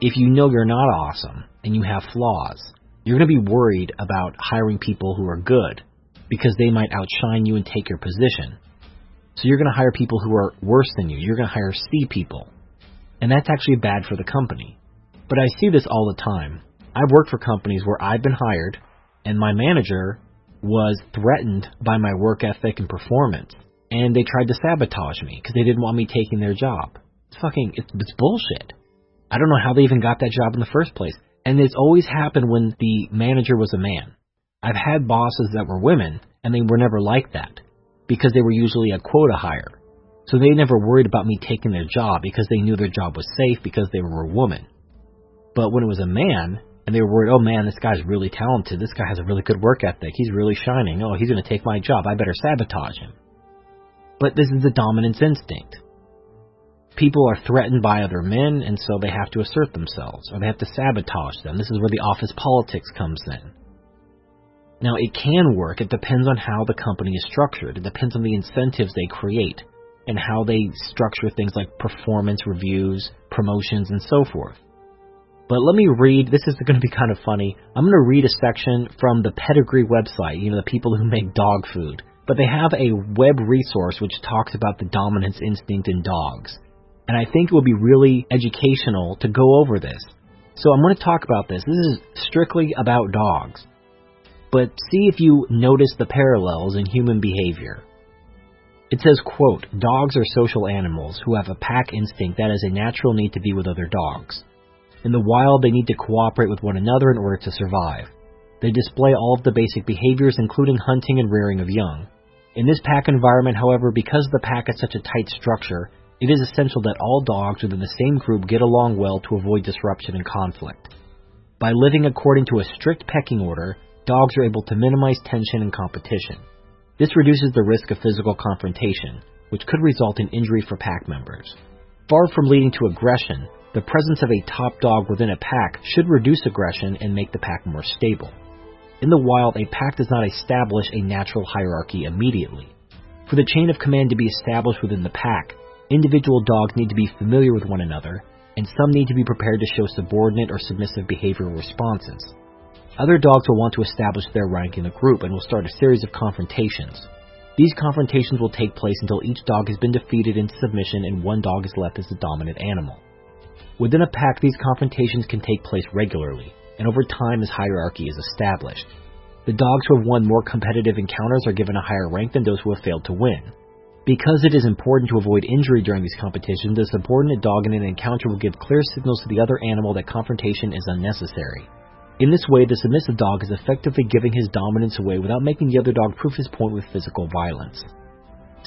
if you know you're not awesome and you have flaws, you're going to be worried about hiring people who are good because they might outshine you and take your position. So you're going to hire people who are worse than you. You're going to hire C people. And that's actually bad for the company. But I see this all the time. I've worked for companies where I've been hired and my manager was threatened by my work ethic and performance, and they tried to sabotage me because they didn't want me taking their job. It's fucking, it's, it's bullshit. I don't know how they even got that job in the first place. And it's always happened when the manager was a man. I've had bosses that were women, and they were never like that because they were usually a quota hire. So they never worried about me taking their job because they knew their job was safe because they were a woman. But when it was a man, and they were worried, oh man, this guy's really talented. This guy has a really good work ethic. He's really shining. Oh, he's going to take my job. I better sabotage him. But this is the dominance instinct. People are threatened by other men, and so they have to assert themselves, or they have to sabotage them. This is where the office politics comes in. Now, it can work. It depends on how the company is structured. It depends on the incentives they create and how they structure things like performance reviews, promotions, and so forth. But let me read, this is going to be kind of funny. I'm going to read a section from the Pedigree website, you know, the people who make dog food. But they have a web resource which talks about the dominance instinct in dogs. And I think it would be really educational to go over this. So I'm going to talk about this. This is strictly about dogs. But see if you notice the parallels in human behavior. It says, quote, Dogs are social animals who have a pack instinct that is a natural need to be with other dogs. In the wild, they need to cooperate with one another in order to survive. They display all of the basic behaviors, including hunting and rearing of young. In this pack environment, however, because the pack is such a tight structure, it is essential that all dogs within the same group get along well to avoid disruption and conflict. By living according to a strict pecking order, dogs are able to minimize tension and competition. This reduces the risk of physical confrontation, which could result in injury for pack members. Far from leading to aggression, the presence of a top dog within a pack should reduce aggression and make the pack more stable. In the wild, a pack does not establish a natural hierarchy immediately. For the chain of command to be established within the pack, individual dogs need to be familiar with one another, and some need to be prepared to show subordinate or submissive behavioral responses. Other dogs will want to establish their rank in the group and will start a series of confrontations. These confrontations will take place until each dog has been defeated into submission and one dog is left as the dominant animal. Within a pack, these confrontations can take place regularly, and over time as hierarchy is established. The dogs who have won more competitive encounters are given a higher rank than those who have failed to win. Because it is important to avoid injury during these competitions, the subordinate dog in an encounter will give clear signals to the other animal that confrontation is unnecessary. In this way, the submissive dog is effectively giving his dominance away without making the other dog prove his point with physical violence.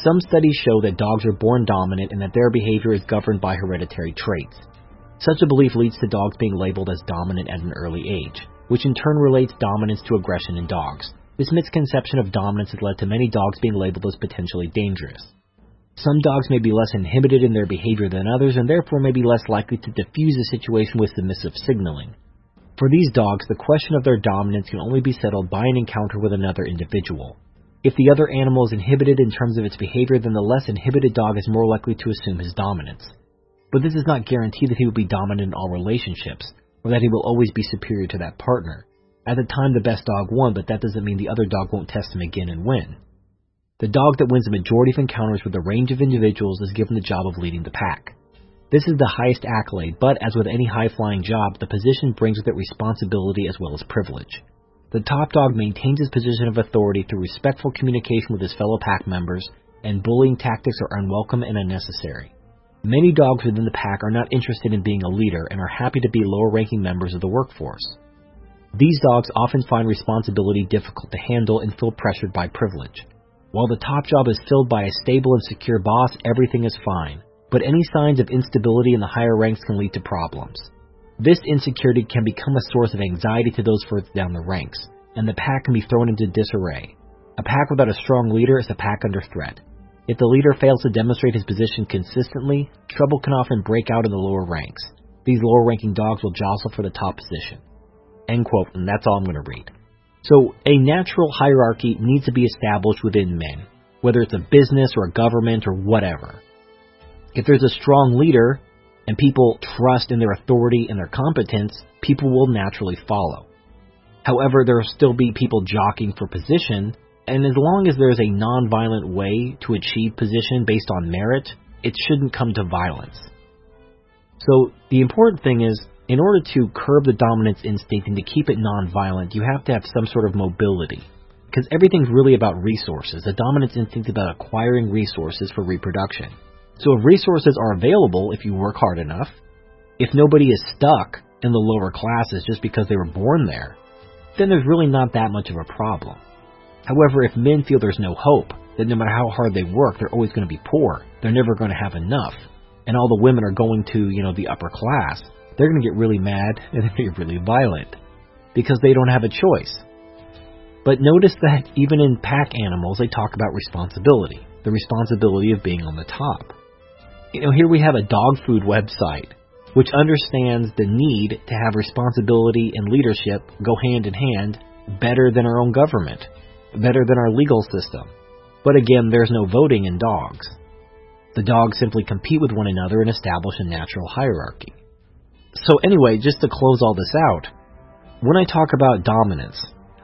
Some studies show that dogs are born dominant and that their behavior is governed by hereditary traits. Such a belief leads to dogs being labeled as dominant at an early age, which in turn relates dominance to aggression in dogs. This misconception of dominance has led to many dogs being labeled as potentially dangerous. Some dogs may be less inhibited in their behavior than others and therefore may be less likely to diffuse a situation with submissive signaling. For these dogs, the question of their dominance can only be settled by an encounter with another individual. If the other animal is inhibited in terms of its behavior, then the less inhibited dog is more likely to assume his dominance. But this does not guarantee that he will be dominant in all relationships, or that he will always be superior to that partner. At the time, the best dog won, but that doesn't mean the other dog won't test him again and win. The dog that wins the majority of encounters with a range of individuals is given the job of leading the pack. This is the highest accolade, but as with any high flying job, the position brings with it responsibility as well as privilege. The top dog maintains his position of authority through respectful communication with his fellow pack members, and bullying tactics are unwelcome and unnecessary. Many dogs within the pack are not interested in being a leader and are happy to be lower ranking members of the workforce. These dogs often find responsibility difficult to handle and feel pressured by privilege. While the top job is filled by a stable and secure boss, everything is fine but any signs of instability in the higher ranks can lead to problems. This insecurity can become a source of anxiety to those further down the ranks, and the pack can be thrown into disarray. A pack without a strong leader is a pack under threat. If the leader fails to demonstrate his position consistently, trouble can often break out in the lower ranks. These lower ranking dogs will jostle for the top position. End quote, and that's all I'm going to read. So, a natural hierarchy needs to be established within men, whether it's a business or a government or whatever. If there's a strong leader and people trust in their authority and their competence, people will naturally follow. However, there will still be people jockeying for position, and as long as there's a non-violent way to achieve position based on merit, it shouldn't come to violence. So the important thing is, in order to curb the dominance instinct and to keep it non-violent, you have to have some sort of mobility. Because everything's really about resources. The dominance instinct is about acquiring resources for reproduction. So if resources are available if you work hard enough, if nobody is stuck in the lower classes just because they were born there, then there's really not that much of a problem. However, if men feel there's no hope, that no matter how hard they work, they're always going to be poor, they're never going to have enough, and all the women are going to, you know, the upper class, they're going to get really mad and they're going to get really violent because they don't have a choice. But notice that even in pack animals, they talk about responsibility, the responsibility of being on the top you know, here we have a dog food website which understands the need to have responsibility and leadership go hand in hand better than our own government, better than our legal system. But again, there's no voting in dogs. The dogs simply compete with one another and establish a natural hierarchy. So, anyway, just to close all this out, when I talk about dominance,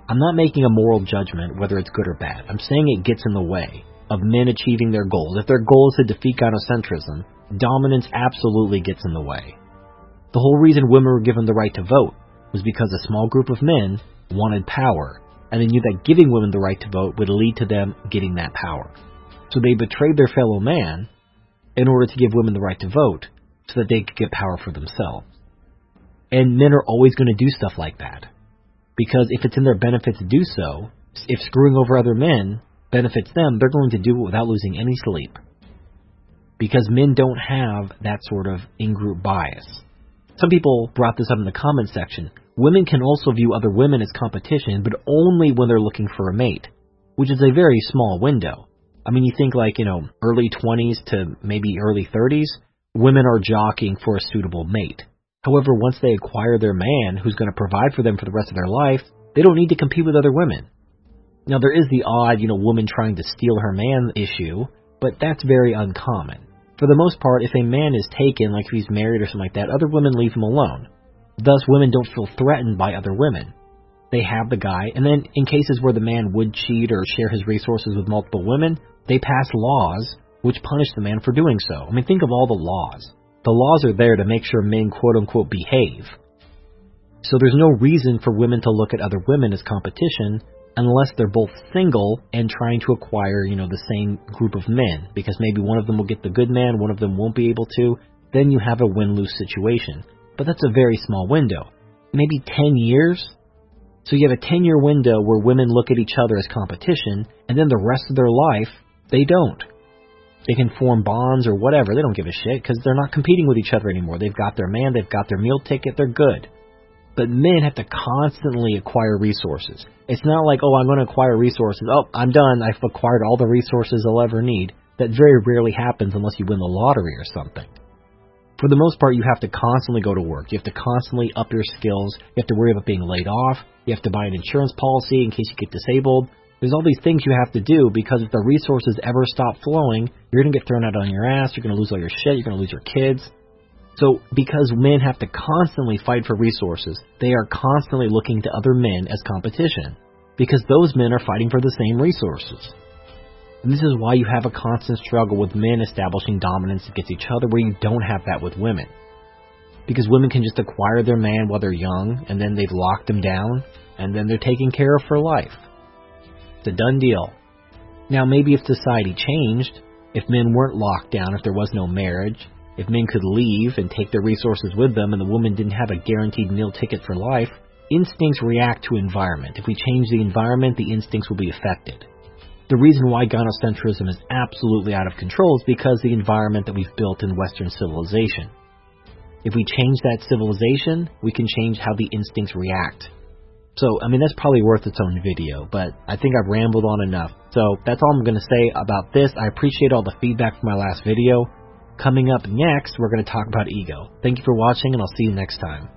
I'm not making a moral judgment whether it's good or bad. I'm saying it gets in the way of men achieving their goals. If their goal is to defeat gynocentrism, dominance absolutely gets in the way. The whole reason women were given the right to vote was because a small group of men wanted power, and they knew that giving women the right to vote would lead to them getting that power. So they betrayed their fellow man in order to give women the right to vote so that they could get power for themselves. And men are always going to do stuff like that. Because if it's in their benefit to do so, if screwing over other men benefits them, they're going to do it without losing any sleep. Because men don't have that sort of in group bias. Some people brought this up in the comment section. Women can also view other women as competition, but only when they're looking for a mate, which is a very small window. I mean, you think like, you know, early 20s to maybe early 30s, women are jockeying for a suitable mate. However, once they acquire their man who's going to provide for them for the rest of their life, they don't need to compete with other women. Now, there is the odd, you know, woman trying to steal her man issue, but that's very uncommon. For the most part, if a man is taken, like if he's married or something like that, other women leave him alone. Thus, women don't feel threatened by other women. They have the guy, and then in cases where the man would cheat or share his resources with multiple women, they pass laws which punish the man for doing so. I mean, think of all the laws. The laws are there to make sure men quote unquote behave. So there's no reason for women to look at other women as competition unless they're both single and trying to acquire, you know, the same group of men, because maybe one of them will get the good man, one of them won't be able to, then you have a win-lose situation. But that's a very small window. Maybe 10 years? So you have a 10-year window where women look at each other as competition, and then the rest of their life, they don't. They can form bonds or whatever, they don't give a shit, because they're not competing with each other anymore. They've got their man, they've got their meal ticket, they're good. But men have to constantly acquire resources. It's not like, oh, I'm going to acquire resources. Oh, I'm done. I've acquired all the resources I'll ever need. That very rarely happens unless you win the lottery or something. For the most part, you have to constantly go to work. You have to constantly up your skills. You have to worry about being laid off. You have to buy an insurance policy in case you get disabled. There's all these things you have to do because if the resources ever stop flowing, you're going to get thrown out on your ass. You're going to lose all your shit. You're going to lose your kids. So, because men have to constantly fight for resources, they are constantly looking to other men as competition, because those men are fighting for the same resources. And this is why you have a constant struggle with men establishing dominance against each other where you don't have that with women. Because women can just acquire their man while they're young, and then they've locked them down, and then they're taken care of for life. It's a done deal. Now, maybe if society changed, if men weren't locked down, if there was no marriage, if men could leave and take their resources with them and the woman didn't have a guaranteed meal ticket for life, instincts react to environment. If we change the environment, the instincts will be affected. The reason why gynocentrism is absolutely out of control is because the environment that we've built in Western civilization. If we change that civilization, we can change how the instincts react. So, I mean, that's probably worth its own video, but I think I've rambled on enough. So, that's all I'm going to say about this. I appreciate all the feedback from my last video. Coming up next, we're going to talk about ego. Thank you for watching, and I'll see you next time.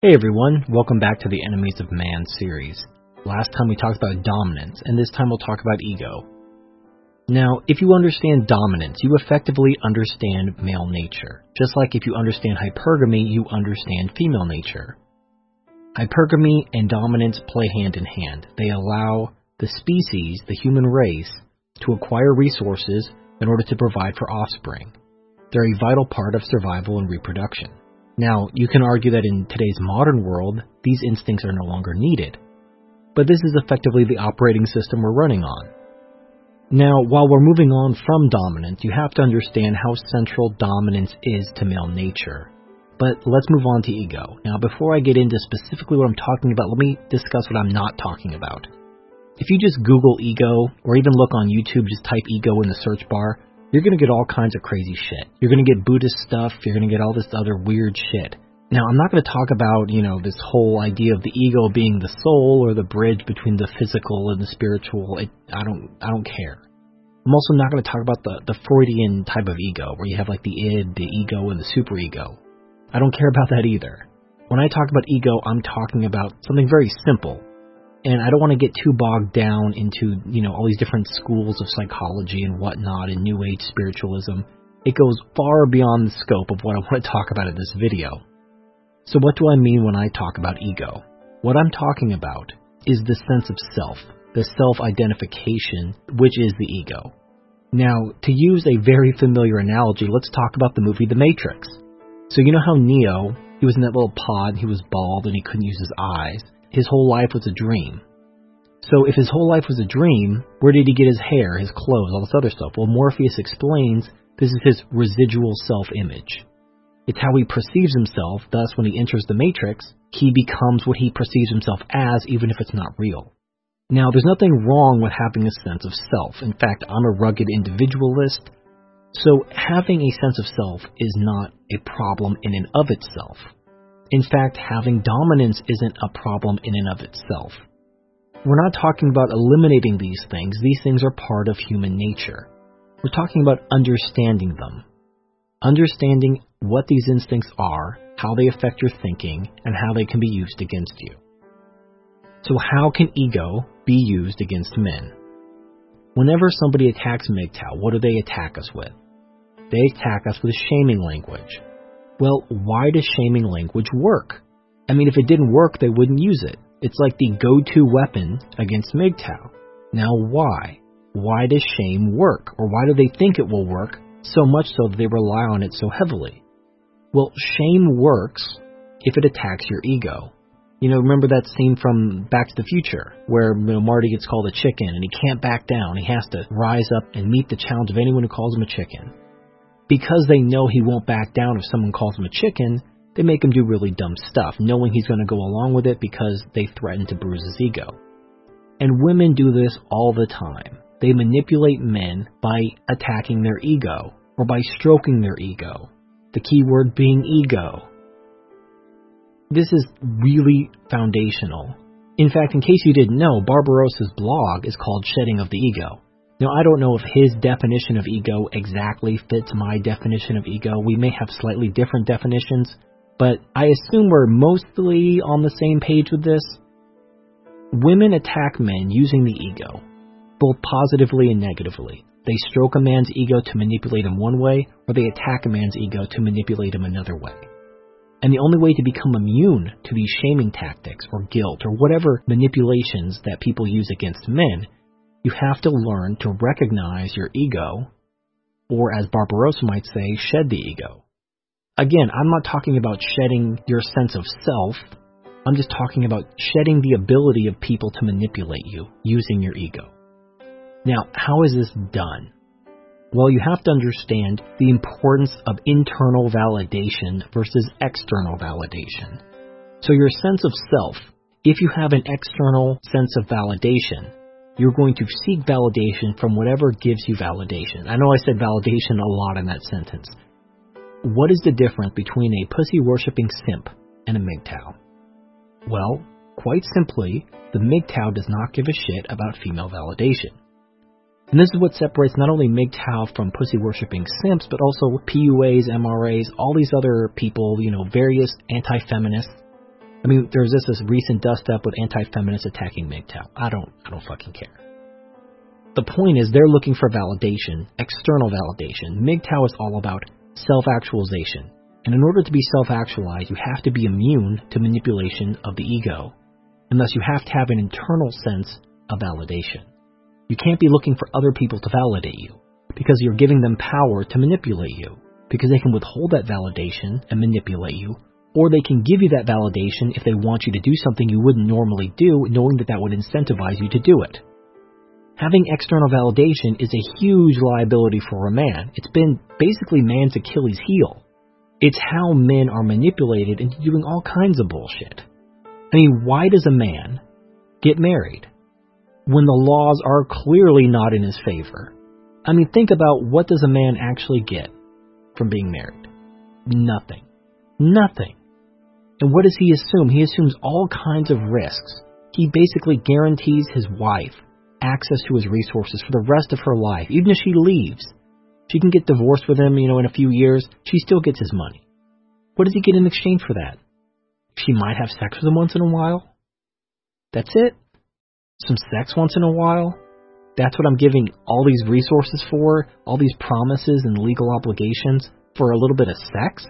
Hey everyone, welcome back to the Enemies of Man series. Last time we talked about dominance, and this time we'll talk about ego. Now, if you understand dominance, you effectively understand male nature. Just like if you understand hypergamy, you understand female nature. Hypergamy and dominance play hand in hand. They allow the species, the human race, to acquire resources in order to provide for offspring. They're a vital part of survival and reproduction. Now, you can argue that in today's modern world, these instincts are no longer needed. But this is effectively the operating system we're running on. Now, while we're moving on from dominance, you have to understand how central dominance is to male nature. But let's move on to ego. Now, before I get into specifically what I'm talking about, let me discuss what I'm not talking about. If you just Google ego, or even look on YouTube, just type ego in the search bar, you're going to get all kinds of crazy shit. You're going to get Buddhist stuff. You're going to get all this other weird shit. Now, I'm not going to talk about, you know, this whole idea of the ego being the soul or the bridge between the physical and the spiritual. It, I don't, I don't care. I'm also not going to talk about the, the Freudian type of ego, where you have like the id, the ego, and the superego. I don't care about that either. When I talk about ego, I'm talking about something very simple and I don't want to get too bogged down into, you know, all these different schools of psychology and whatnot and New Age spiritualism. It goes far beyond the scope of what I want to talk about in this video. So what do I mean when I talk about ego? What I'm talking about is the sense of self, the self-identification, which is the ego. Now, to use a very familiar analogy, let's talk about the movie The Matrix. So you know how Neo, he was in that little pod, he was bald and he couldn't use his eyes his whole life was a dream. So if his whole life was a dream, where did he get his hair, his clothes, all this other stuff? Well, Morpheus explains this is his residual self-image. It's how he perceives himself, thus when he enters the Matrix, he becomes what he perceives himself as, even if it's not real. Now, there's nothing wrong with having a sense of self. In fact, I'm a rugged individualist, so having a sense of self is not a problem in and of itself. In fact, having dominance isn't a problem in and of itself. We're not talking about eliminating these things, these things are part of human nature. We're talking about understanding them. Understanding what these instincts are, how they affect your thinking, and how they can be used against you. So, how can ego be used against men? Whenever somebody attacks MGTOW, what do they attack us with? They attack us with shaming language, well, why does shaming language work? I mean, if it didn't work, they wouldn't use it. It's like the go-to weapon against MGTOW. Now, why? Why does shame work? Or why do they think it will work so much so that they rely on it so heavily? Well, shame works if it attacks your ego. You know, remember that scene from Back to the Future where you know, Marty gets called a chicken and he can't back down. He has to rise up and meet the challenge of anyone who calls him a chicken because they know he won't back down if someone calls him a chicken, they make him do really dumb stuff, knowing he's going to go along with it because they threaten to bruise his ego. And women do this all the time. They manipulate men by attacking their ego or by stroking their ego. The key word being ego. This is really foundational. In fact, in case you didn't know, Barbarossa's blog is called Shedding of the Ego. Now, I don't know if his definition of ego exactly fits my definition of ego. We may have slightly different definitions, but I assume we're mostly on the same page with this. Women attack men using the ego, both positively and negatively. They stroke a man's ego to manipulate him one way, or they attack a man's ego to manipulate him another way. And the only way to become immune to these shaming tactics or guilt or whatever manipulations that people use against men, you have to learn to recognize your ego, or as Barbarossa might say, shed the ego. Again, I'm not talking about shedding your sense of self. I'm just talking about shedding the ability of people to manipulate you using your ego. Now, how is this done? Well, you have to understand the importance of internal validation versus external validation. So, your sense of self, if you have an external sense of validation, you're going to seek validation from whatever gives you validation. I know I said validation a lot in that sentence. What is the difference between a pussy worshipping simp and a MGTOW? Well, quite simply, the MGTOW does not give a shit about female validation. And this is what separates not only MGTOW from pussy worshipping simps, but also PUAs, MRAs, all these other people, you know, various anti feminists. I mean, there's this, this recent dust up with anti feminists attacking MGTOW. I don't, I don't fucking care. The point is, they're looking for validation, external validation. MGTOW is all about self actualization. And in order to be self actualized, you have to be immune to manipulation of the ego. And thus, you have to have an internal sense of validation. You can't be looking for other people to validate you because you're giving them power to manipulate you because they can withhold that validation and manipulate you or they can give you that validation if they want you to do something you wouldn't normally do knowing that that would incentivize you to do it. Having external validation is a huge liability for a man. It's been basically man's Achilles heel. It's how men are manipulated into doing all kinds of bullshit. I mean, why does a man get married? When the laws are clearly not in his favor. I mean, think about what does a man actually get from being married? Nothing. Nothing. And what does he assume? He assumes all kinds of risks. He basically guarantees his wife access to his resources for the rest of her life. Even if she leaves, she can get divorced with him, you know, in a few years, she still gets his money. What does he get in exchange for that? She might have sex with him once in a while. That's it some sex once in a while. That's what I'm giving all these resources for, all these promises and legal obligations for a little bit of sex?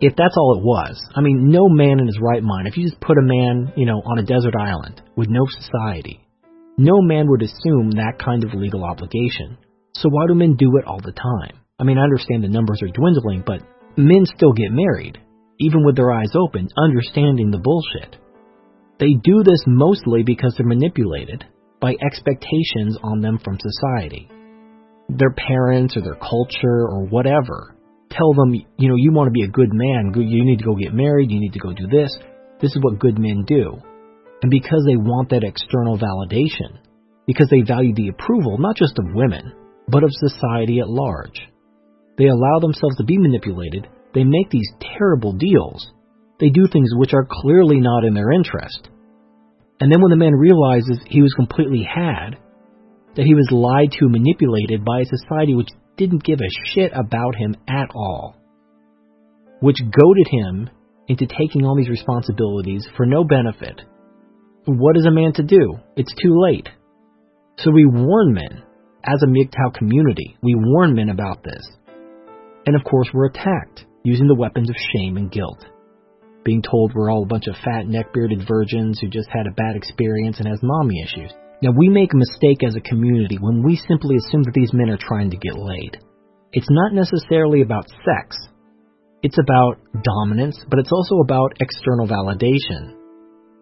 If that's all it was, I mean, no man in his right mind, if you just put a man, you know, on a desert island with no society, no man would assume that kind of legal obligation. So why do men do it all the time? I mean, I understand the numbers are dwindling, but men still get married, even with their eyes open, understanding the bullshit. They do this mostly because they're manipulated by expectations on them from society. Their parents or their culture or whatever tell them, you know, you want to be a good man, you need to go get married, you need to go do this. This is what good men do. And because they want that external validation, because they value the approval not just of women, but of society at large, they allow themselves to be manipulated, they make these terrible deals they do things which are clearly not in their interest. And then when the man realizes he was completely had, that he was lied to manipulated by a society which didn't give a shit about him at all, which goaded him into taking on these responsibilities for no benefit, what is a man to do? It's too late. So we warn men, as a MGTOW community, we warn men about this. And of course, we're attacked using the weapons of shame and guilt being told we're all a bunch of fat neck-bearded virgins who just had a bad experience and has mommy issues. Now, we make a mistake as a community when we simply assume that these men are trying to get laid. It's not necessarily about sex. It's about dominance, but it's also about external validation.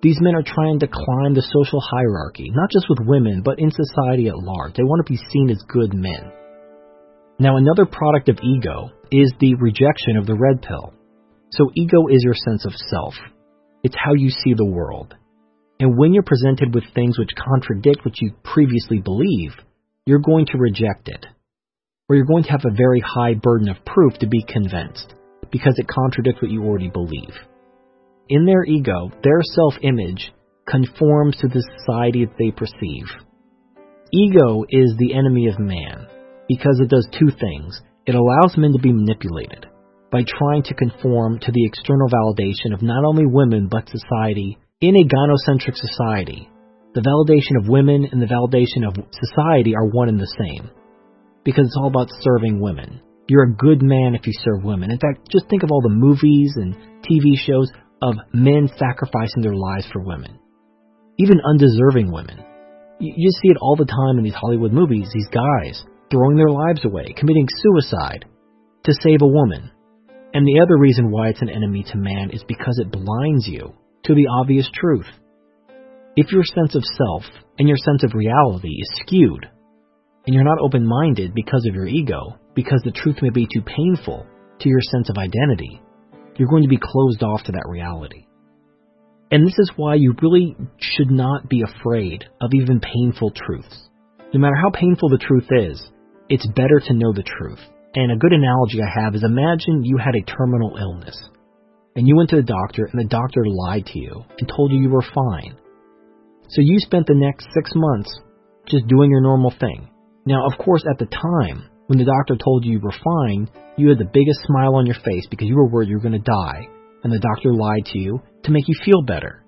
These men are trying to climb the social hierarchy, not just with women, but in society at large. They want to be seen as good men. Now, another product of ego is the rejection of the red pill. So ego is your sense of self. It's how you see the world. And when you're presented with things which contradict what you previously believe, you're going to reject it. Or you're going to have a very high burden of proof to be convinced, because it contradicts what you already believe. In their ego, their self-image conforms to the society that they perceive. Ego is the enemy of man, because it does two things. It allows men to be manipulated, by trying to conform to the external validation of not only women but society in a gynocentric society. The validation of women and the validation of society are one and the same. Because it's all about serving women. You're a good man if you serve women. In fact, just think of all the movies and TV shows of men sacrificing their lives for women. Even undeserving women. You, you see it all the time in these Hollywood movies, these guys throwing their lives away, committing suicide to save a woman. And the other reason why it's an enemy to man is because it blinds you to the obvious truth. If your sense of self and your sense of reality is skewed, and you're not open minded because of your ego, because the truth may be too painful to your sense of identity, you're going to be closed off to that reality. And this is why you really should not be afraid of even painful truths. No matter how painful the truth is, it's better to know the truth. And a good analogy I have is imagine you had a terminal illness, and you went to the doctor, and the doctor lied to you and told you you were fine. So you spent the next six months just doing your normal thing. Now, of course, at the time, when the doctor told you you were fine, you had the biggest smile on your face because you were worried you were going to die, and the doctor lied to you to make you feel better.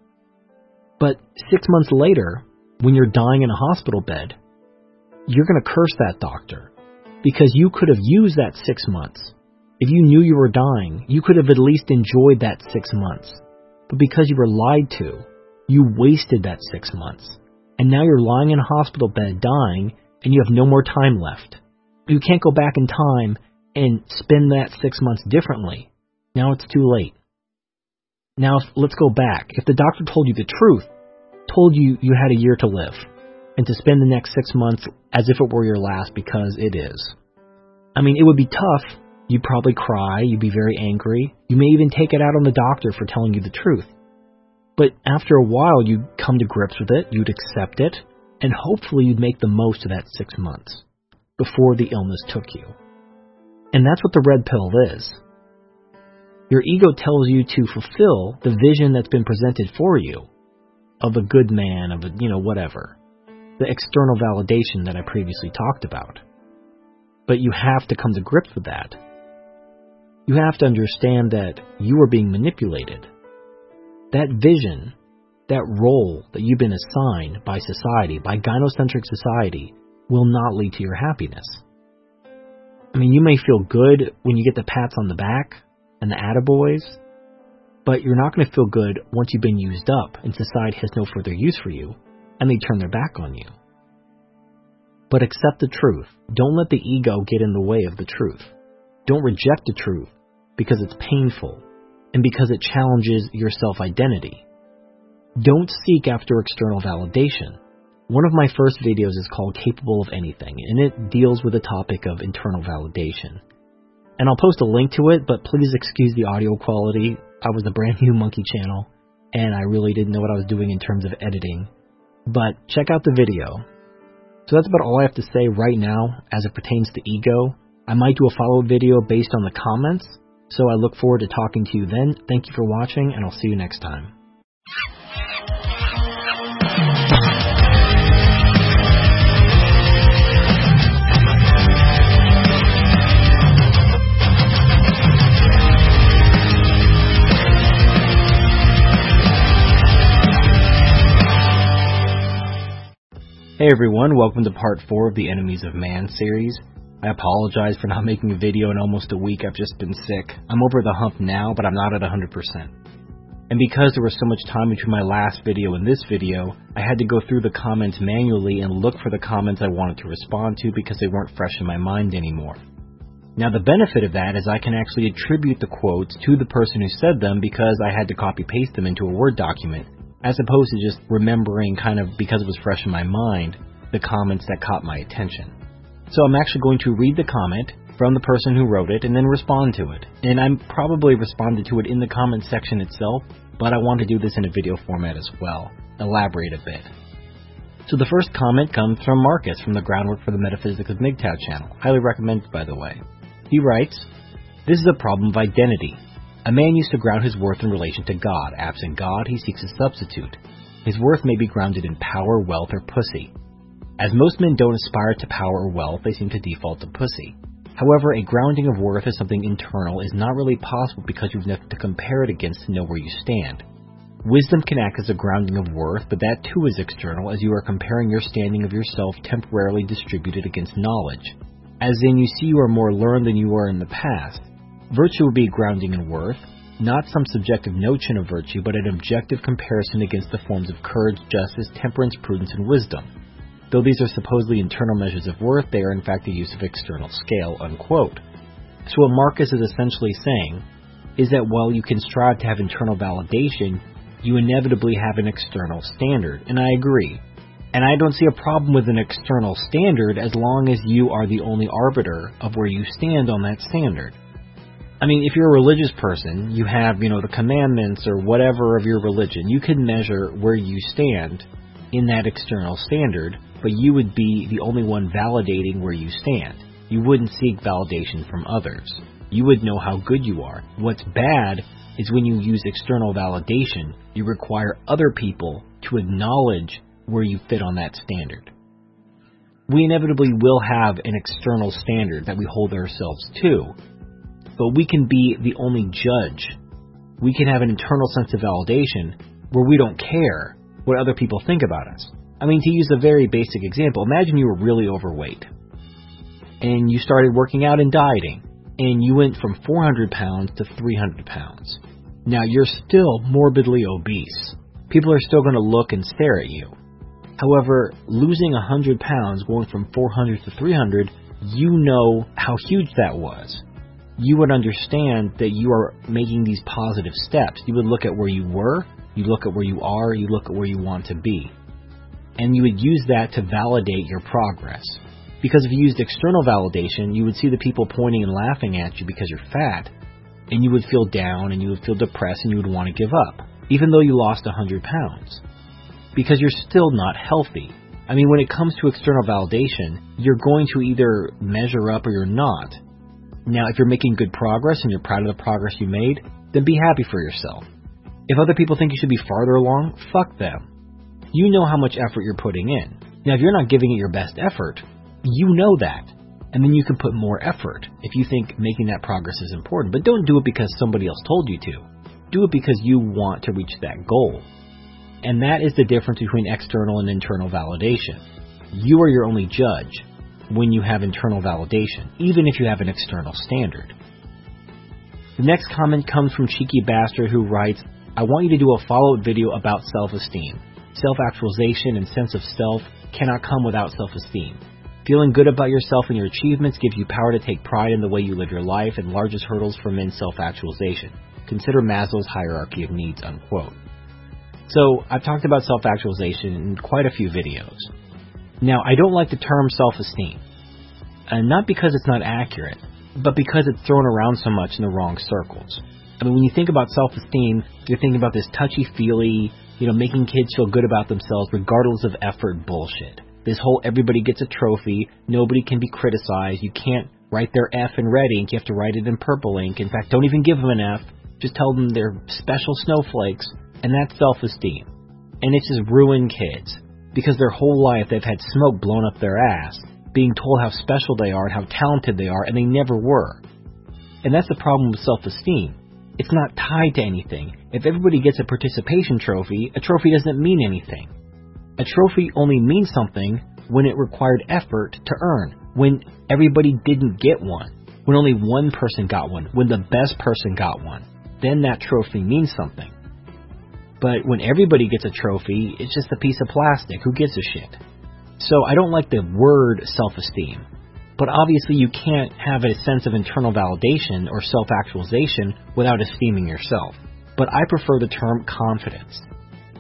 But six months later, when you're dying in a hospital bed, you're going to curse that doctor because you could have used that six months. If you knew you were dying, you could have at least enjoyed that six months. But because you were lied to, you wasted that six months. And now you're lying in a hospital bed dying and you have no more time left. You can't go back in time and spend that six months differently. Now it's too late. Now let's go back. If the doctor told you the truth, told you you had a year to live, and to spend the next six months as if it were your last because it is. I mean, it would be tough. You'd probably cry, you'd be very angry. You may even take it out on the doctor for telling you the truth. But after a while, you'd come to grips with it, you'd accept it, and hopefully you'd make the most of that six months before the illness took you. And that's what the red pill is. Your ego tells you to fulfill the vision that's been presented for you of a good man, of a, you know, whatever. The external validation that I previously talked about. But you have to come to grips with that. You have to understand that you are being manipulated. That vision, that role that you've been assigned by society, by gynocentric society, will not lead to your happiness. I mean, you may feel good when you get the pats on the back and the attaboys, but you're not going to feel good once you've been used up and society has no further use for you and they turn their back on you. But accept the truth. Don't let the ego get in the way of the truth. Don't reject the truth because it's painful and because it challenges your self identity. Don't seek after external validation. One of my first videos is called Capable of Anything, and it deals with the topic of internal validation. And I'll post a link to it, but please excuse the audio quality. I was a brand new monkey channel, and I really didn't know what I was doing in terms of editing. But check out the video. So that's about all I have to say right now as it pertains to ego. I might do a follow-up video based on the comments, so I look forward to talking to you then. Thank you for watching, and I'll see you next time. Hey everyone, welcome to part 4 of the Enemies of Man series. I apologize for not making a video in almost a week, I've just been sick. I'm over the hump now, but I'm not at 100%. And because there was so much time between my last video and this video, I had to go through the comments manually and look for the comments I wanted to respond to because they weren't fresh in my mind anymore. Now the benefit of that is I can actually attribute the quotes to the person who said them because I had to copy paste them into a Word document as opposed to just remembering kind of because it was fresh in my mind the comments that caught my attention. So I'm actually going to read the comment from the person who wrote it and then respond to it. And I'm probably responded to it in the comment section itself, but I want to do this in a video format as well. Elaborate a bit. So the first comment comes from Marcus from the Groundwork for the Metaphysics of MGTOW channel. Highly recommended, by the way. He writes, This is a problem of identity. A man used to ground his worth in relation to God. Absent God, he seeks a substitute. His worth may be grounded in power, wealth, or pussy. As most men don't aspire to power or wealth, they seem to default to pussy. However, a grounding of worth as something internal is not really possible because you've nothing to compare it against to know where you stand. Wisdom can act as a grounding of worth, but that too is external as you are comparing your standing of yourself temporarily distributed against knowledge. As in, you see you are more learned than you were in the past. Virtue would be grounding in worth, not some subjective notion of virtue, but an objective comparison against the forms of courage, justice, temperance, prudence, and wisdom. Though these are supposedly internal measures of worth, they are in fact the use of external scale. Unquote. So what Marcus is essentially saying is that while you can strive to have internal validation, you inevitably have an external standard, and I agree. And I don't see a problem with an external standard as long as you are the only arbiter of where you stand on that standard. I mean, if you're a religious person, you have, you know, the commandments or whatever of your religion, you can measure where you stand in that external standard, but you would be the only one validating where you stand. You wouldn't seek validation from others. You would know how good you are. What's bad is when you use external validation, you require other people to acknowledge where you fit on that standard. We inevitably will have an external standard that we hold ourselves to, but we can be the only judge. We can have an internal sense of validation where we don't care what other people think about us. I mean, to use a very basic example, imagine you were really overweight and you started working out and dieting and you went from 400 pounds to 300 pounds. Now you're still morbidly obese. People are still going to look and stare at you. However, losing 100 pounds going from 400 to 300, you know how huge that was you would understand that you are making these positive steps. You would look at where you were, you look at where you are, you look at where you want to be. And you would use that to validate your progress. Because if you used external validation, you would see the people pointing and laughing at you because you're fat, and you would feel down and you would feel depressed and you would want to give up, even though you lost 100 pounds. Because you're still not healthy. I mean, when it comes to external validation, you're going to either measure up or you're not. Now, if you're making good progress and you're proud of the progress you made, then be happy for yourself. If other people think you should be farther along, fuck them. You know how much effort you're putting in. Now, if you're not giving it your best effort, you know that. And then you can put more effort if you think making that progress is important. But don't do it because somebody else told you to. Do it because you want to reach that goal. And that is the difference between external and internal validation. You are your only judge when you have internal validation, even if you have an external standard. The next comment comes from Cheeky Bastard who writes, I want you to do a follow-up video about self-esteem. Self-actualization and sense of self cannot come without self-esteem. Feeling good about yourself and your achievements gives you power to take pride in the way you live your life and largest hurdles for men's self-actualization. Consider Maslow's hierarchy of needs, unquote. So, I've talked about self-actualization in quite a few videos. Now, I don't like the term self-esteem. And not because it's not accurate, but because it's thrown around so much in the wrong circles. I mean, when you think about self-esteem, you're thinking about this touchy-feely, you know, making kids feel good about themselves regardless of effort bullshit. This whole everybody gets a trophy, nobody can be criticized, you can't write their F in red ink, you have to write it in purple ink. In fact, don't even give them an F, just tell them they're special snowflakes, and that's self-esteem. And it's just ruin kids because their whole life they've had smoke blown up their ass, being told how special they are and how talented they are, and they never were. And that's the problem with self esteem. It's not tied to anything. If everybody gets a participation trophy, a trophy doesn't mean anything. A trophy only means something when it required effort to earn, when everybody didn't get one, when only one person got one, when the best person got one. Then that trophy means something. But when everybody gets a trophy, it's just a piece of plastic. Who gives a shit? So I don't like the word self-esteem. But obviously you can't have a sense of internal validation or self-actualization without esteeming yourself. But I prefer the term confidence.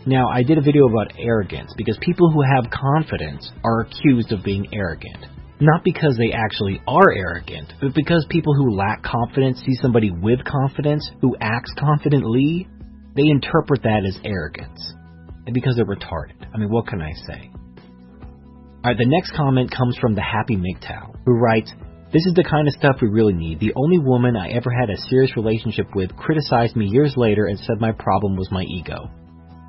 Now, I did a video about arrogance because people who have confidence are accused of being arrogant. Not because they actually are arrogant, but because people who lack confidence see somebody with confidence who acts confidently they interpret that as arrogance. And because they're retarded. I mean, what can I say? Alright, the next comment comes from the Happy MGTOW, who writes, This is the kind of stuff we really need. The only woman I ever had a serious relationship with criticized me years later and said my problem was my ego.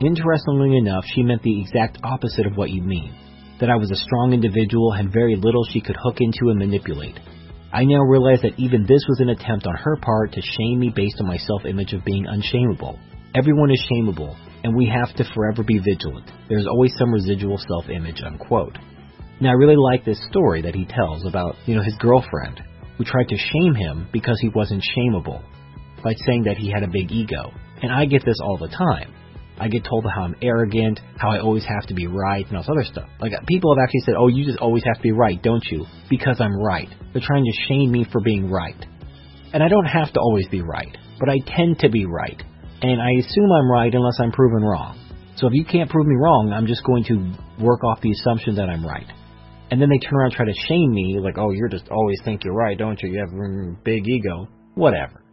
Interestingly enough, she meant the exact opposite of what you mean. That I was a strong individual, had very little she could hook into and manipulate. I now realize that even this was an attempt on her part to shame me based on my self-image of being unshameable. Everyone is shameable, and we have to forever be vigilant. There's always some residual self-image, unquote. Now, I really like this story that he tells about, you know, his girlfriend who tried to shame him because he wasn't shameable by saying that he had a big ego. And I get this all the time. I get told how I'm arrogant, how I always have to be right, and all this other stuff. Like, people have actually said, oh, you just always have to be right, don't you? Because I'm right. They're trying to shame me for being right. And I don't have to always be right, but I tend to be right. And I assume I'm right unless I'm proven wrong. So if you can't prove me wrong, I'm just going to work off the assumption that I'm right. And then they turn around and try to shame me, like, oh, you're just always think you're right, don't you? You have a big ego. Whatever.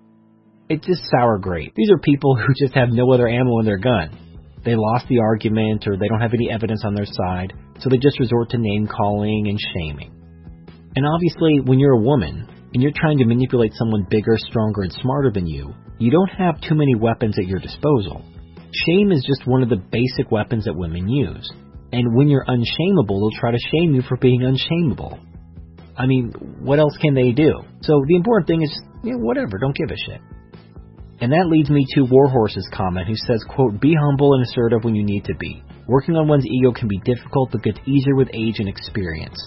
It's just sour grape. These are people who just have no other ammo in their gun. They lost the argument or they don't have any evidence on their side, so they just resort to name calling and shaming. And obviously, when you're a woman and you're trying to manipulate someone bigger, stronger, and smarter than you, you don't have too many weapons at your disposal. Shame is just one of the basic weapons that women use. And when you're unshameable, they'll try to shame you for being unshameable. I mean, what else can they do? So the important thing is, whatever, don't give a shit. And that leads me to Warhorse's comment, who says, quote, Be humble and assertive when you need to be. Working on one's ego can be difficult, but gets easier with age and experience.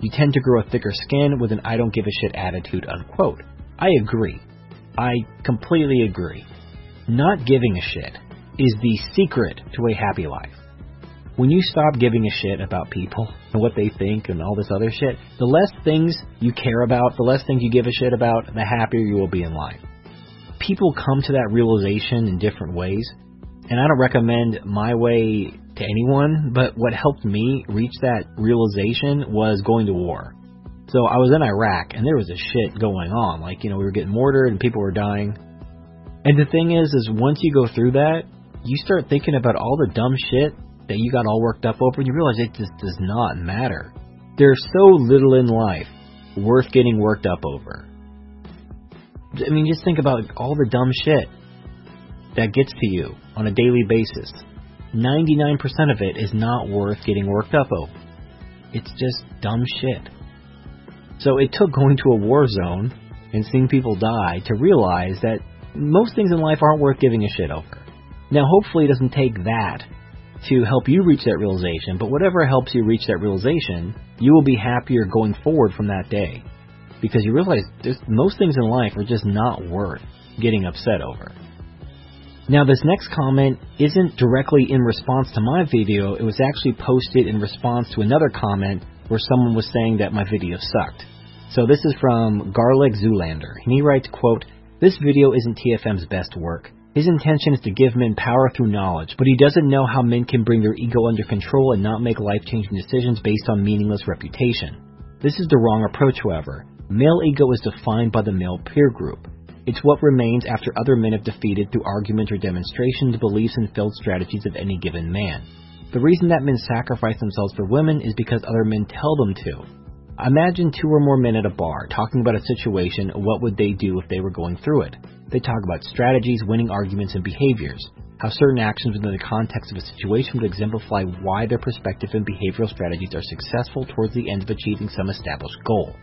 You tend to grow a thicker skin with an I don't give a shit attitude, unquote. I agree. I completely agree. Not giving a shit is the secret to a happy life. When you stop giving a shit about people and what they think and all this other shit, the less things you care about, the less things you give a shit about, the happier you will be in life people come to that realization in different ways. And I don't recommend my way to anyone, but what helped me reach that realization was going to war. So I was in Iraq and there was a shit going on. Like, you know, we were getting mortared and people were dying. And the thing is, is once you go through that, you start thinking about all the dumb shit that you got all worked up over and you realize it just does not matter. There's so little in life worth getting worked up over. I mean, just think about all the dumb shit that gets to you on a daily basis. 99% of it is not worth getting worked up over. It's just dumb shit. So it took going to a war zone and seeing people die to realize that most things in life aren't worth giving a shit over. Now, hopefully, it doesn't take that to help you reach that realization, but whatever helps you reach that realization, you will be happier going forward from that day because you realize most things in life are just not worth getting upset over. Now, this next comment isn't directly in response to my video, it was actually posted in response to another comment where someone was saying that my video sucked. So this is from Garlic Zoolander, and he writes, quote, This video isn't TFM's best work. His intention is to give men power through knowledge, but he doesn't know how men can bring their ego under control and not make life-changing decisions based on meaningless reputation. This is the wrong approach, however. Male ego is defined by the male peer group. It's what remains after other men have defeated through argument or demonstration the beliefs and failed strategies of any given man. The reason that men sacrifice themselves for women is because other men tell them to. Imagine two or more men at a bar talking about a situation, what would they do if they were going through it? They talk about strategies, winning arguments, and behaviors. How certain actions within the context of a situation would exemplify why their perspective and behavioral strategies are successful towards the end of achieving some established goal.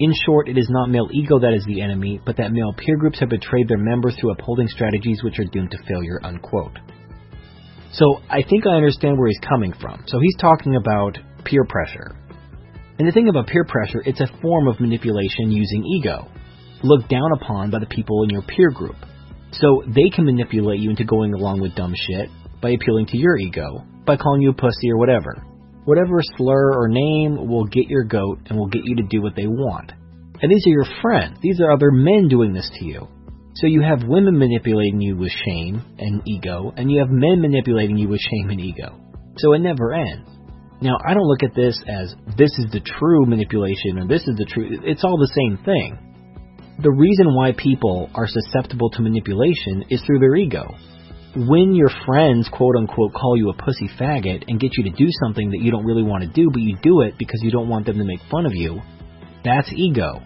In short, it is not male ego that is the enemy, but that male peer groups have betrayed their members through upholding strategies which are doomed to failure, unquote. So I think I understand where he's coming from. So he's talking about peer pressure. And the thing about peer pressure, it's a form of manipulation using ego, looked down upon by the people in your peer group. So they can manipulate you into going along with dumb shit by appealing to your ego, by calling you a pussy or whatever. Whatever slur or name will get your goat and will get you to do what they want. And these are your friends. These are other men doing this to you. So you have women manipulating you with shame and ego, and you have men manipulating you with shame and ego. So it never ends. Now, I don't look at this as this is the true manipulation or this is the true. It's all the same thing. The reason why people are susceptible to manipulation is through their ego when your friends, quote unquote, call you a pussy faggot and get you to do something that you don't really want to do, but you do it because you don't want them to make fun of you, that's ego.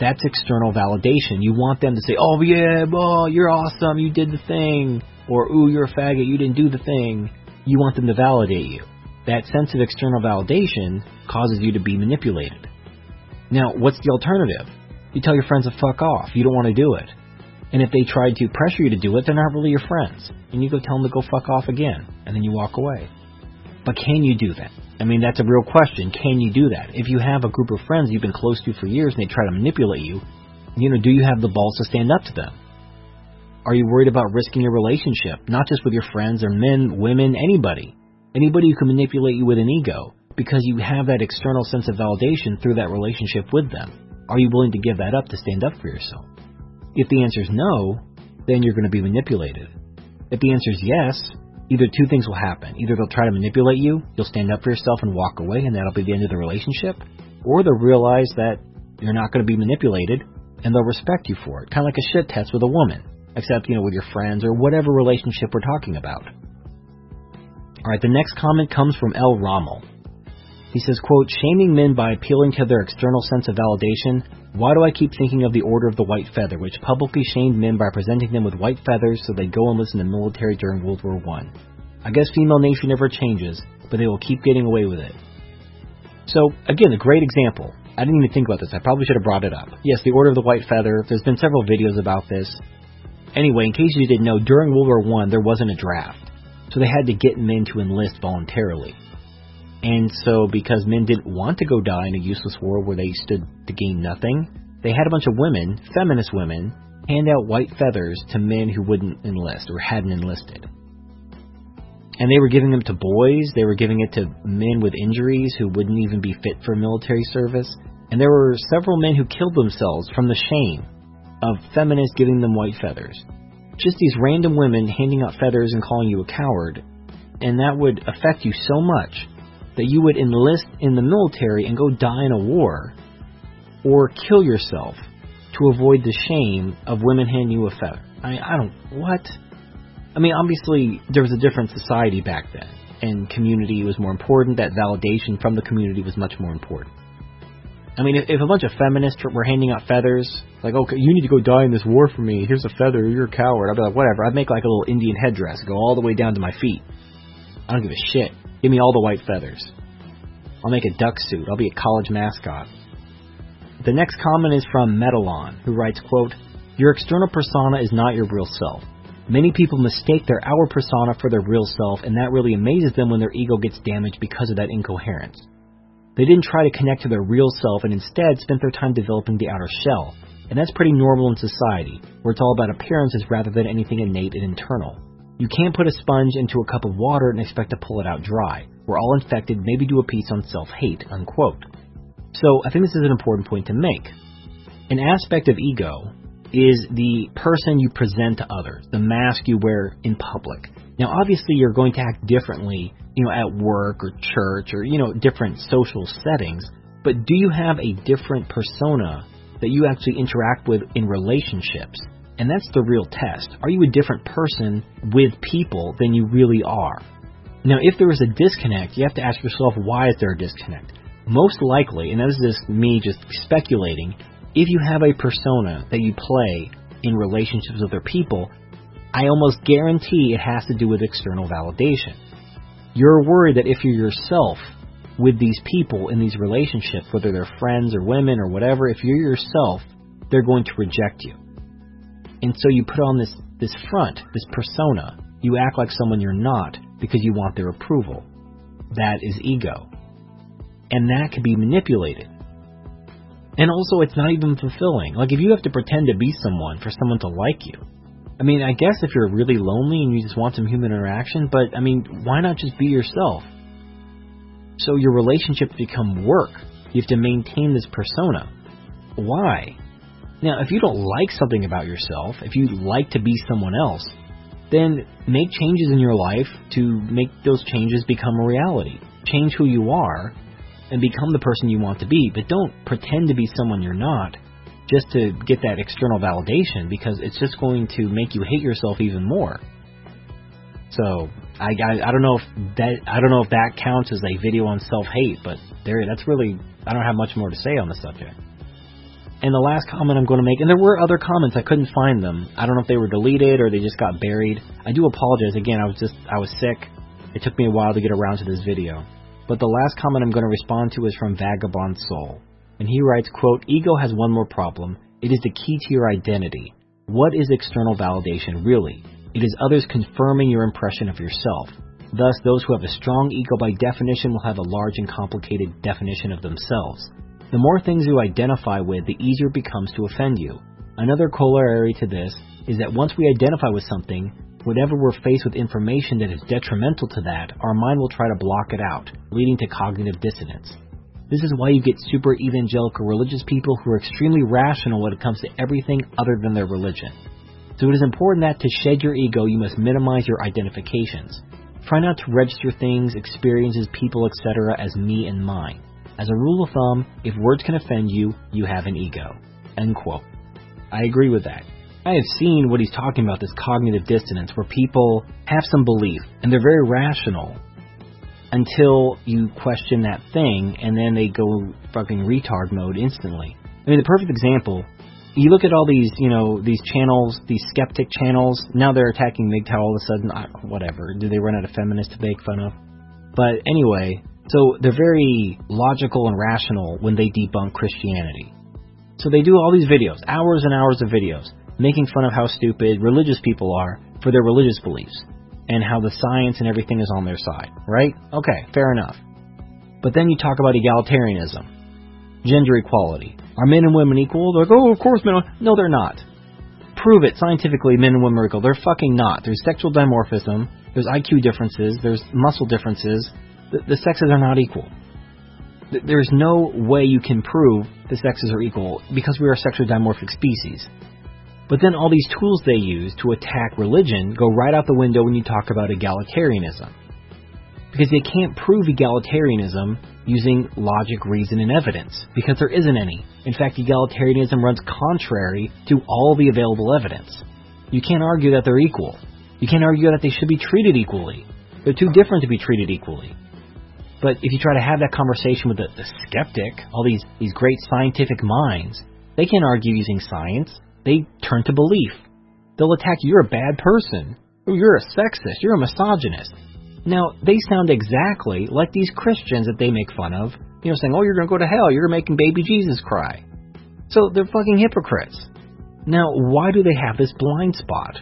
That's external validation. You want them to say, oh yeah, oh, you're awesome, you did the thing. Or, ooh, you're a faggot, you didn't do the thing. You want them to validate you. That sense of external validation causes you to be manipulated. Now, what's the alternative? You tell your friends to fuck off. You don't want to do it. And if they try to pressure you to do it, they're not really your friends. And you go tell them to go fuck off again, and then you walk away. But can you do that? I mean, that's a real question. Can you do that? If you have a group of friends you've been close to for years and they try to manipulate you, you know, do you have the balls to stand up to them? Are you worried about risking your relationship, not just with your friends or men, women, anybody? Anybody who can manipulate you with an ego because you have that external sense of validation through that relationship with them. Are you willing to give that up to stand up for yourself? If the answer is no, then you're going to be manipulated. If the answer is yes, either two things will happen. Either they'll try to manipulate you, you'll stand up for yourself and walk away, and that'll be the end of the relationship, or they'll realize that you're not going to be manipulated and they'll respect you for it. Kind of like a shit test with a woman, except, you know, with your friends or whatever relationship we're talking about. Alright, the next comment comes from L. Rommel. He says, quote, shaming men by appealing to their external sense of validation. Why do I keep thinking of the Order of the White Feather, which publicly shamed men by presenting them with white feathers so they go enlist in the military during World War? I. I guess female nature never changes, but they will keep getting away with it. So, again, a great example. I didn't even think about this. I probably should have brought it up. Yes, the Order of the White Feather. There's been several videos about this. Anyway, in case you didn't know, during World War One, there wasn't a draft, so they had to get men to enlist voluntarily. And so, because men didn't want to go die in a useless war where they stood to gain nothing, they had a bunch of women, feminist women, hand out white feathers to men who wouldn't enlist or hadn't enlisted. And they were giving them to boys, they were giving it to men with injuries who wouldn't even be fit for military service. And there were several men who killed themselves from the shame of feminists giving them white feathers. Just these random women handing out feathers and calling you a coward. And that would affect you so much that you would enlist in the military and go die in a war or kill yourself to avoid the shame of women handing you a feather. I mean, I don't, what? I mean, obviously, there was a different society back then, and community was more important. That validation from the community was much more important. I mean, if, if a bunch of feminists were handing out feathers, like, okay, you need to go die in this war for me, here's a feather, you're a coward, I'd be like, whatever, I'd make like a little Indian headdress, go all the way down to my feet. I don't give a shit. Give me all the white feathers. I'll make a duck suit. I'll be a college mascot. The next comment is from Metalon, who writes, quote, Your external persona is not your real self. Many people mistake their outer persona for their real self, and that really amazes them when their ego gets damaged because of that incoherence. They didn't try to connect to their real self and instead spent their time developing the outer shell, and that's pretty normal in society, where it's all about appearances rather than anything innate and internal. You can't put a sponge into a cup of water and expect to pull it out dry. We're all infected, maybe do a piece on self-hate, unquote. So I think this is an important point to make. An aspect of ego is the person you present to others, the mask you wear in public. Now, obviously, you're going to act differently, you know, at work or church or, you know, different social settings, but do you have a different persona that you actually interact with in relationships? And that's the real test. Are you a different person with people than you really are? Now, if there is a disconnect, you have to ask yourself, why is there a disconnect? Most likely, and this is just me just speculating, if you have a persona that you play in relationships with other people, I almost guarantee it has to do with external validation. You're worried that if you're yourself with these people in these relationships, whether they're friends or women or whatever, if you're yourself, they're going to reject you. And so you put on this, this front, this persona. You act like someone you're not because you want their approval. That is ego. And that can be manipulated. And also, it's not even fulfilling. Like, if you have to pretend to be someone for someone to like you, I mean, I guess if you're really lonely and you just want some human interaction, but I mean, why not just be yourself? So your relationships become work. You have to maintain this persona. Why? Now, if you don't like something about yourself, if you like to be someone else, then make changes in your life to make those changes become a reality. Change who you are and become the person you want to be, but don't pretend to be someone you're not just to get that external validation because it's just going to make you hate yourself even more. So, I, I, I don't know if that I don't know if that counts as a video on self-hate, but there that's really I don't have much more to say on the subject. And the last comment I'm going to make, and there were other comments, I couldn't find them. I don't know if they were deleted or they just got buried. I do apologize. Again, I was just, I was sick. It took me a while to get around to this video. But the last comment I'm going to respond to is from Vagabond Soul. And he writes, quote, Ego has one more problem. It is the key to your identity. What is external validation really? It is others confirming your impression of yourself. Thus, those who have a strong ego by definition will have a large and complicated definition of themselves. The more things you identify with, the easier it becomes to offend you. Another corollary to this is that once we identify with something, whenever we're faced with information that is detrimental to that, our mind will try to block it out, leading to cognitive dissonance. This is why you get super evangelical religious people who are extremely rational when it comes to everything other than their religion. So it is important that to shed your ego, you must minimize your identifications. Try not to register things, experiences, people, etc. as me and mine. As a rule of thumb, if words can offend you, you have an ego. End quote. I agree with that. I have seen what he's talking about, this cognitive dissonance, where people have some belief, and they're very rational, until you question that thing, and then they go fucking retard mode instantly. I mean, the perfect example, you look at all these, you know, these channels, these skeptic channels, now they're attacking MGTOW all of a sudden, I, whatever, do they run out of feminists to make fun of? But anyway, so they're very logical and rational when they debunk Christianity. So they do all these videos, hours and hours of videos, making fun of how stupid religious people are for their religious beliefs and how the science and everything is on their side, right? Okay, fair enough. But then you talk about egalitarianism, gender equality. Are men and women equal? They're like, oh, of course men are. No, they're not. Prove it scientifically, men and women are equal. They're fucking not. There's sexual dimorphism, there's IQ differences, there's muscle differences. The, the sexes are not equal. There's no way you can prove the sexes are equal because we are sexually dimorphic species. But then all these tools they use to attack religion go right out the window when you talk about egalitarianism. Because they can't prove egalitarianism using logic, reason, and evidence, because there isn't any. In fact, egalitarianism runs contrary to all the available evidence. You can't argue that they're equal. You can't argue that they should be treated equally. They're too different to be treated equally. But if you try to have that conversation with the, the skeptic, all these, these great scientific minds, they can't argue using science. They turn to belief. They'll attack you, you're a bad person. or You're a sexist. You're a misogynist. Now, they sound exactly like these Christians that they make fun of, you know, saying, oh, you're going to go to hell. You're making baby Jesus cry. So they're fucking hypocrites. Now, why do they have this blind spot?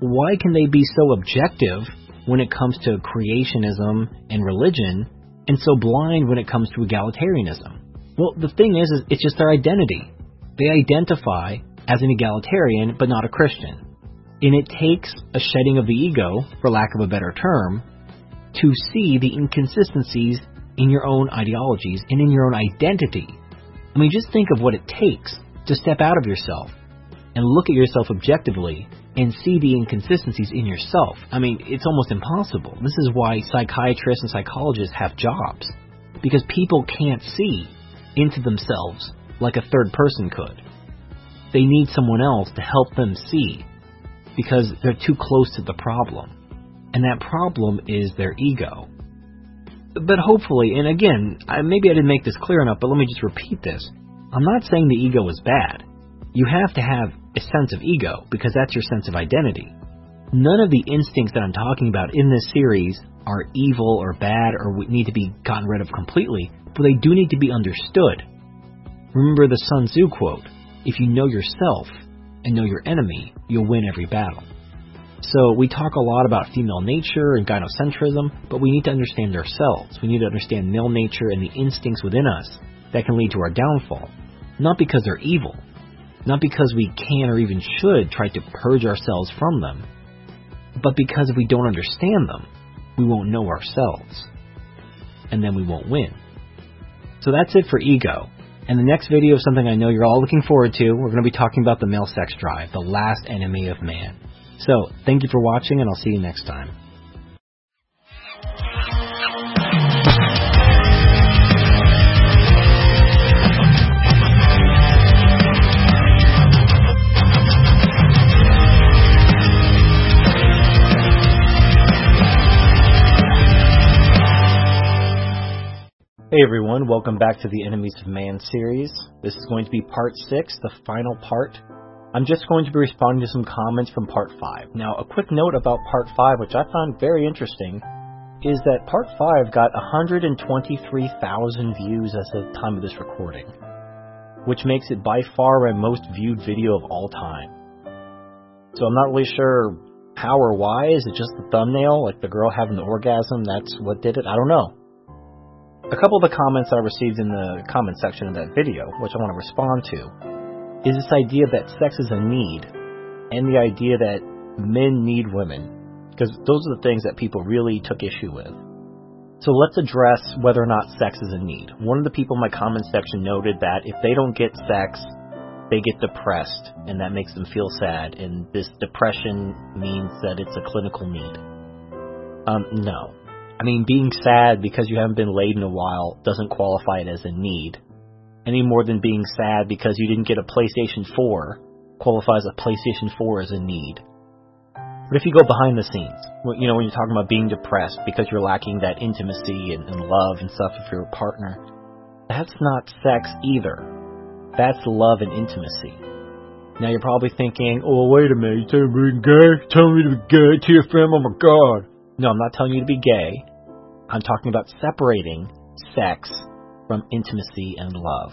Why can they be so objective when it comes to creationism and religion and so blind when it comes to egalitarianism? Well, the thing is, is it's just their identity. They identify as an egalitarian, but not a Christian. And it takes a shedding of the ego, for lack of a better term, to see the inconsistencies in your own ideologies and in your own identity. I mean, just think of what it takes to step out of yourself and look at yourself objectively and see the inconsistencies in yourself. I mean, it's almost impossible. This is why psychiatrists and psychologists have jobs. Because people can't see into themselves like a third person could they need someone else to help them see because they're too close to the problem. And that problem is their ego. But hopefully, and again, maybe I didn't make this clear enough, but let me just repeat this. I'm not saying the ego is bad. You have to have a sense of ego because that's your sense of identity. None of the instincts that I'm talking about in this series are evil or bad or need to be gotten rid of completely, but they do need to be understood. Remember the Sun Tzu quote if you know yourself and know your enemy, you'll win every battle. So we talk a lot about female nature and gynocentrism, but we need to understand ourselves. We need to understand male nature and the instincts within us that can lead to our downfall. Not because they're evil, not because we can or even should try to purge ourselves from them, but because if we don't understand them, we won't know ourselves. And then we won't win. So that's it for ego. And the next video is something I know you're all looking forward to. We're going to be talking about the male sex drive, the last enemy of man. So, thank you for watching, and I'll see you next time. Hey everyone, welcome back to the Enemies of Man series. This is going to be part 6, the final part. I'm just going to be responding to some comments from part 5. Now, a quick note about part 5, which I found very interesting, is that part 5 got 123,000 views as of the time of this recording, which makes it by far my most viewed video of all time. So I'm not really sure how or why. Is it just the thumbnail, like the girl having the orgasm? That's what did it? I don't know. A couple of the comments I received in the comment section of that video, which I want to respond to, is this idea that sex is a need, and the idea that men need women, because those are the things that people really took issue with. So let's address whether or not sex is a need. One of the people in my comment section noted that if they don't get sex, they get depressed, and that makes them feel sad, and this depression means that it's a clinical need. Um, no. I mean, being sad because you haven't been laid in a while doesn't qualify it as a need, any more than being sad because you didn't get a PlayStation 4 qualifies a PlayStation 4 as a need. But if you go behind the scenes, you know, when you're talking about being depressed because you're lacking that intimacy and, and love and stuff with your partner, that's not sex either. That's love and intimacy. Now you're probably thinking, oh, wait a minute, you're telling me to be gay? Tell me to be gay? TFM, oh my god. No, I'm not telling you to be gay. I'm talking about separating sex from intimacy and love.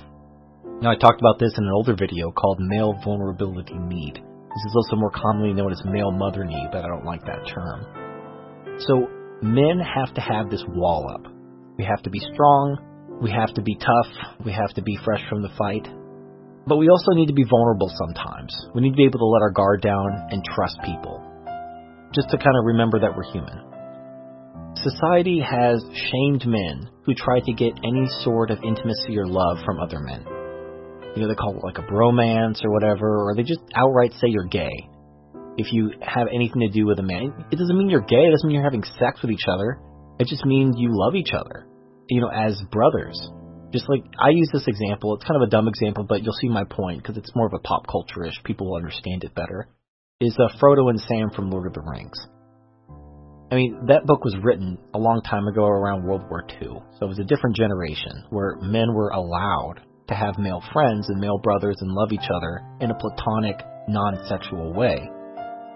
Now, I talked about this in an older video called Male Vulnerability Need. This is also more commonly known as male mother need, but I don't like that term. So, men have to have this wall up. We have to be strong, we have to be tough, we have to be fresh from the fight. But we also need to be vulnerable sometimes. We need to be able to let our guard down and trust people. Just to kind of remember that we're human. Society has shamed men who try to get any sort of intimacy or love from other men you know, they call it like a bromance or whatever, or they just outright say you're gay. If you have anything to do with a man, it doesn't mean you're gay. It doesn't mean you're having sex with each other. It just means you love each other, you know, as brothers. Just like I use this example, it's kind of a dumb example, but you'll see my point because it's more of a pop culture ish. People will understand it better. Is uh, Frodo and Sam from Lord of the Rings? I mean, that book was written a long time ago around World War II, so it was a different generation where men were allowed to have male friends and male brothers and love each other in a platonic, non sexual way.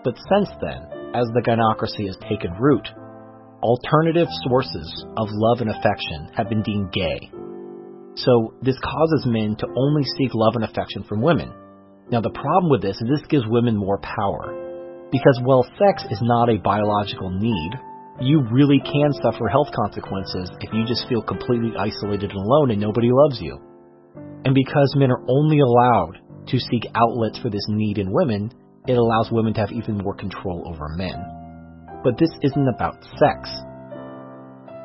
But since then, as the gynocracy has taken root, alternative sources of love and affection have been deemed gay. So this causes men to only seek love and affection from women. Now the problem with this is this gives women more power. Because while sex is not a biological need, you really can suffer health consequences if you just feel completely isolated and alone and nobody loves you. And because men are only allowed to seek outlets for this need in women, it allows women to have even more control over men. But this isn't about sex.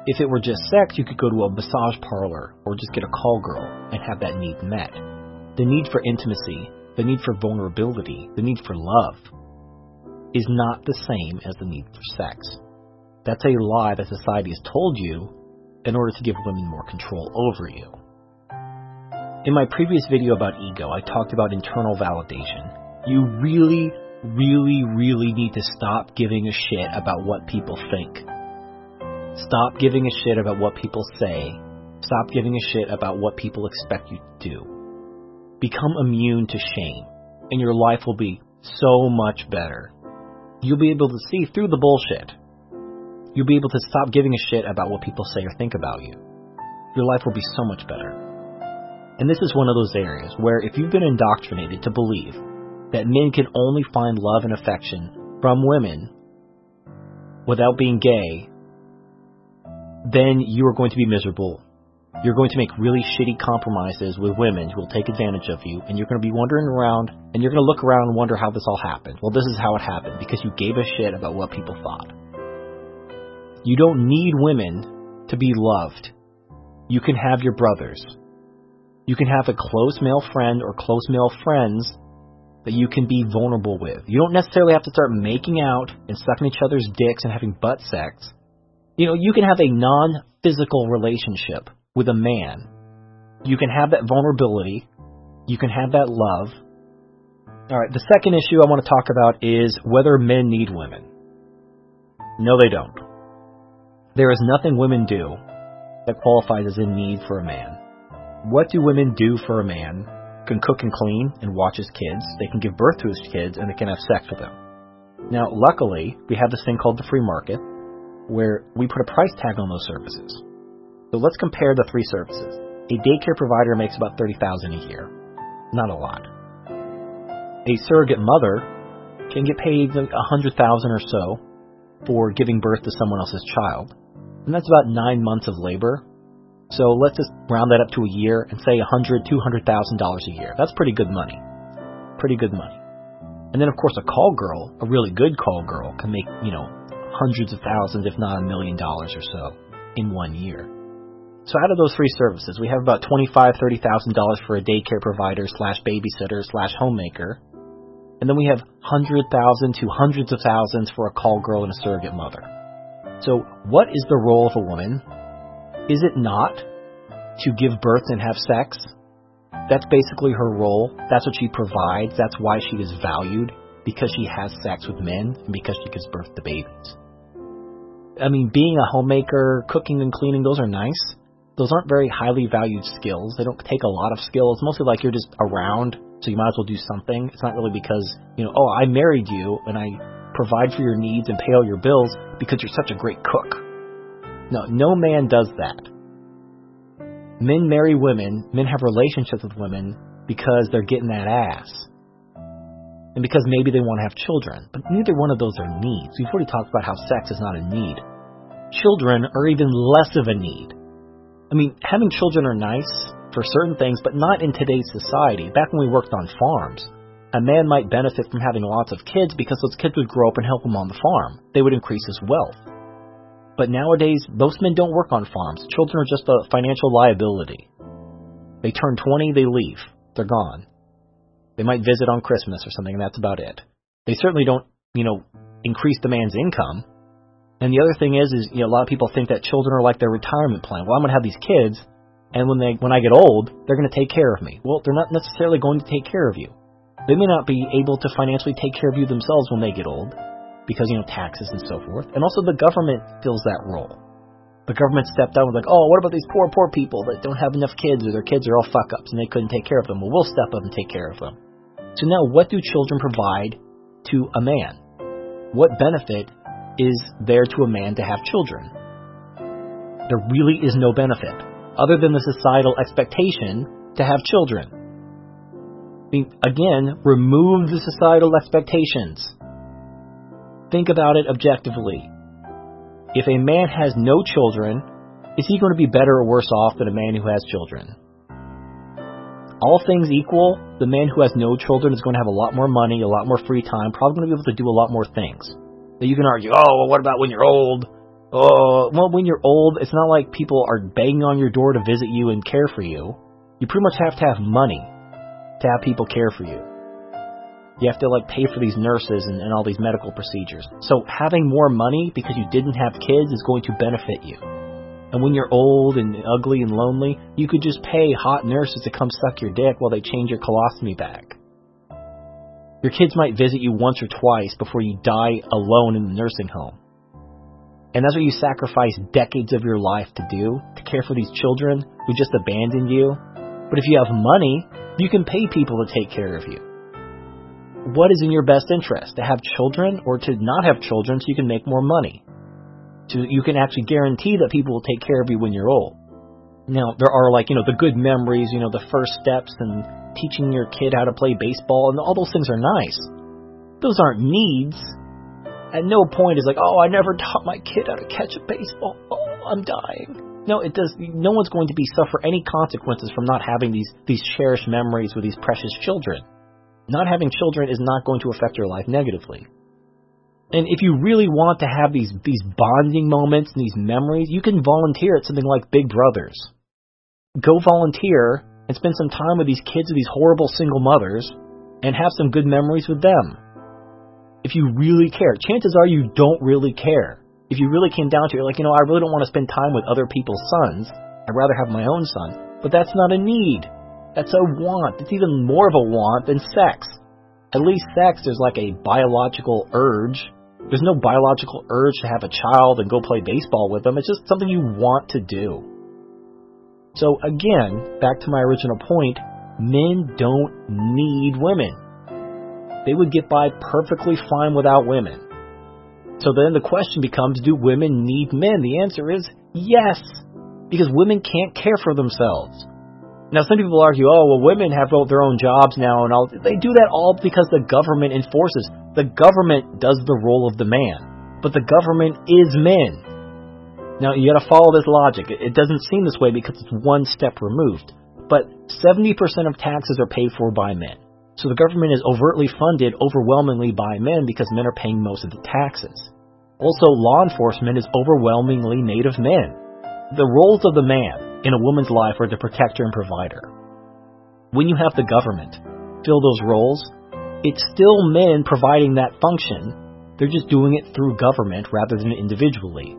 If it were just sex, you could go to a massage parlor or just get a call girl and have that need met. The need for intimacy, the need for vulnerability, the need for love is not the same as the need for sex. That's a lie that society has told you in order to give women more control over you. In my previous video about ego, I talked about internal validation. You really, really, really need to stop giving a shit about what people think. Stop giving a shit about what people say. Stop giving a shit about what people expect you to do. Become immune to shame, and your life will be so much better. You'll be able to see through the bullshit. You'll be able to stop giving a shit about what people say or think about you. Your life will be so much better. And this is one of those areas where if you've been indoctrinated to believe that men can only find love and affection from women without being gay, then you are going to be miserable. You're going to make really shitty compromises with women who will take advantage of you, and you're going to be wandering around, and you're going to look around and wonder how this all happened. Well, this is how it happened, because you gave a shit about what people thought. You don't need women to be loved. You can have your brothers. You can have a close male friend or close male friends that you can be vulnerable with. You don't necessarily have to start making out and sucking each other's dicks and having butt sex. You know, you can have a non physical relationship with a man. You can have that vulnerability. You can have that love. All right, the second issue I want to talk about is whether men need women. No, they don't. There is nothing women do that qualifies as a need for a man. What do women do for a man? Can cook and clean and watch his kids. They can give birth to his kids and they can have sex with them. Now, luckily, we have this thing called the free market where we put a price tag on those services. So let's compare the three services. A daycare provider makes about 30000 a year. Not a lot. A surrogate mother can get paid a hundred thousand or so for giving birth to someone else's child, and that's about nine months of labor. So let's just round that up to a year and say a hundred, two hundred thousand dollars a year. That's pretty good money. Pretty good money. And then of course a call girl, a really good call girl, can make, you know, hundreds of thousands, if not a million dollars or so in one year. So out of those three services, we have about twenty-five, thirty thousand dollars for a daycare provider slash babysitter slash homemaker, and then we have hundred thousand to hundreds of thousands for a call girl and a surrogate mother. So what is the role of a woman? Is it not to give birth and have sex? That's basically her role. That's what she provides. That's why she is valued because she has sex with men and because she gives birth to babies. I mean, being a homemaker, cooking and cleaning, those are nice. Those aren't very highly valued skills. They don't take a lot of skill. It's mostly like you're just around, so you might as well do something. It's not really because, you know, oh, I married you and I provide for your needs and pay all your bills because you're such a great cook. No, no man does that. Men marry women, men have relationships with women because they're getting that ass. And because maybe they want to have children. But neither one of those are needs. We've already talked about how sex is not a need. Children are even less of a need. I mean, having children are nice for certain things, but not in today's society. Back when we worked on farms, a man might benefit from having lots of kids because those kids would grow up and help him on the farm. They would increase his wealth. But nowadays, most men don't work on farms. Children are just a financial liability. They turn 20, they leave. They're gone. They might visit on Christmas or something, and that's about it. They certainly don't, you know, increase the man's income. And the other thing is, is you know, a lot of people think that children are like their retirement plan. Well, I'm going to have these kids, and when they when I get old, they're going to take care of me. Well, they're not necessarily going to take care of you. They may not be able to financially take care of you themselves when they get old because, you know, taxes and so forth. And also the government fills that role. The government stepped out and was like, oh, what about these poor, poor people that don't have enough kids or their kids are all fuck ups and they couldn't take care of them? Well, we'll step up and take care of them. So now what do children provide to a man? What benefit is there to a man to have children? There really is no benefit other than the societal expectation to have children. I mean, again, remove the societal expectations. Think about it objectively. If a man has no children, is he going to be better or worse off than a man who has children? All things equal, the man who has no children is going to have a lot more money, a lot more free time, probably going to be able to do a lot more things. You can argue, oh, well, what about when you're old? Oh, well, when you're old, it's not like people are banging on your door to visit you and care for you. You pretty much have to have money to have people care for you. You have to like pay for these nurses and, and all these medical procedures. So having more money because you didn't have kids is going to benefit you. And when you're old and ugly and lonely, you could just pay hot nurses to come suck your dick while they change your colostomy bag. Your kids might visit you once or twice before you die alone in the nursing home. And that's what you sacrifice decades of your life to do, to care for these children who just abandoned you. But if you have money, you can pay people to take care of you what is in your best interest? To have children or to not have children so you can make more money? So you can actually guarantee that people will take care of you when you're old. Now, there are like, you know, the good memories, you know, the first steps and teaching your kid how to play baseball, and all those things are nice. Those aren't needs. At no point is like, oh, I never taught my kid how to catch a baseball. Oh, I'm dying. No, it does. No one's going to be suffer any consequences from not having these these cherished memories with these precious children. Not having children is not going to affect your life negatively. And if you really want to have these these bonding moments and these memories, you can volunteer at something like Big Brothers. Go volunteer and spend some time with these kids of these horrible single mothers and have some good memories with them. If you really care, chances are you don't really care. If you really came down to it, like, you know, I really don't want to spend time with other people's sons. I'd rather have my own son. But that's not a need. That's a want. It's even more of a want than sex. At least sex, there's like a biological urge. There's no biological urge to have a child and go play baseball with them. It's just something you want to do. So again, back to my original point, men don't need women. They would get by perfectly fine without women. So then the question becomes, do women need men? The answer is yes, because women can't care for themselves. Now, some people argue, oh, well, women have their own jobs now, and all. They do that all because the government enforces. the government does the role of the man, but the government is men. Now, you gotta follow this logic. It doesn't seem this way because it's one step removed, but 70% of taxes are paid for by men. So the government is overtly funded overwhelmingly by men because men are paying most of the taxes. Also, law enforcement is overwhelmingly made of men. The roles of the man in a woman's life are the protector and provider. When you have the government fill those roles, it's still men providing that function. They're just doing it through government rather than individually.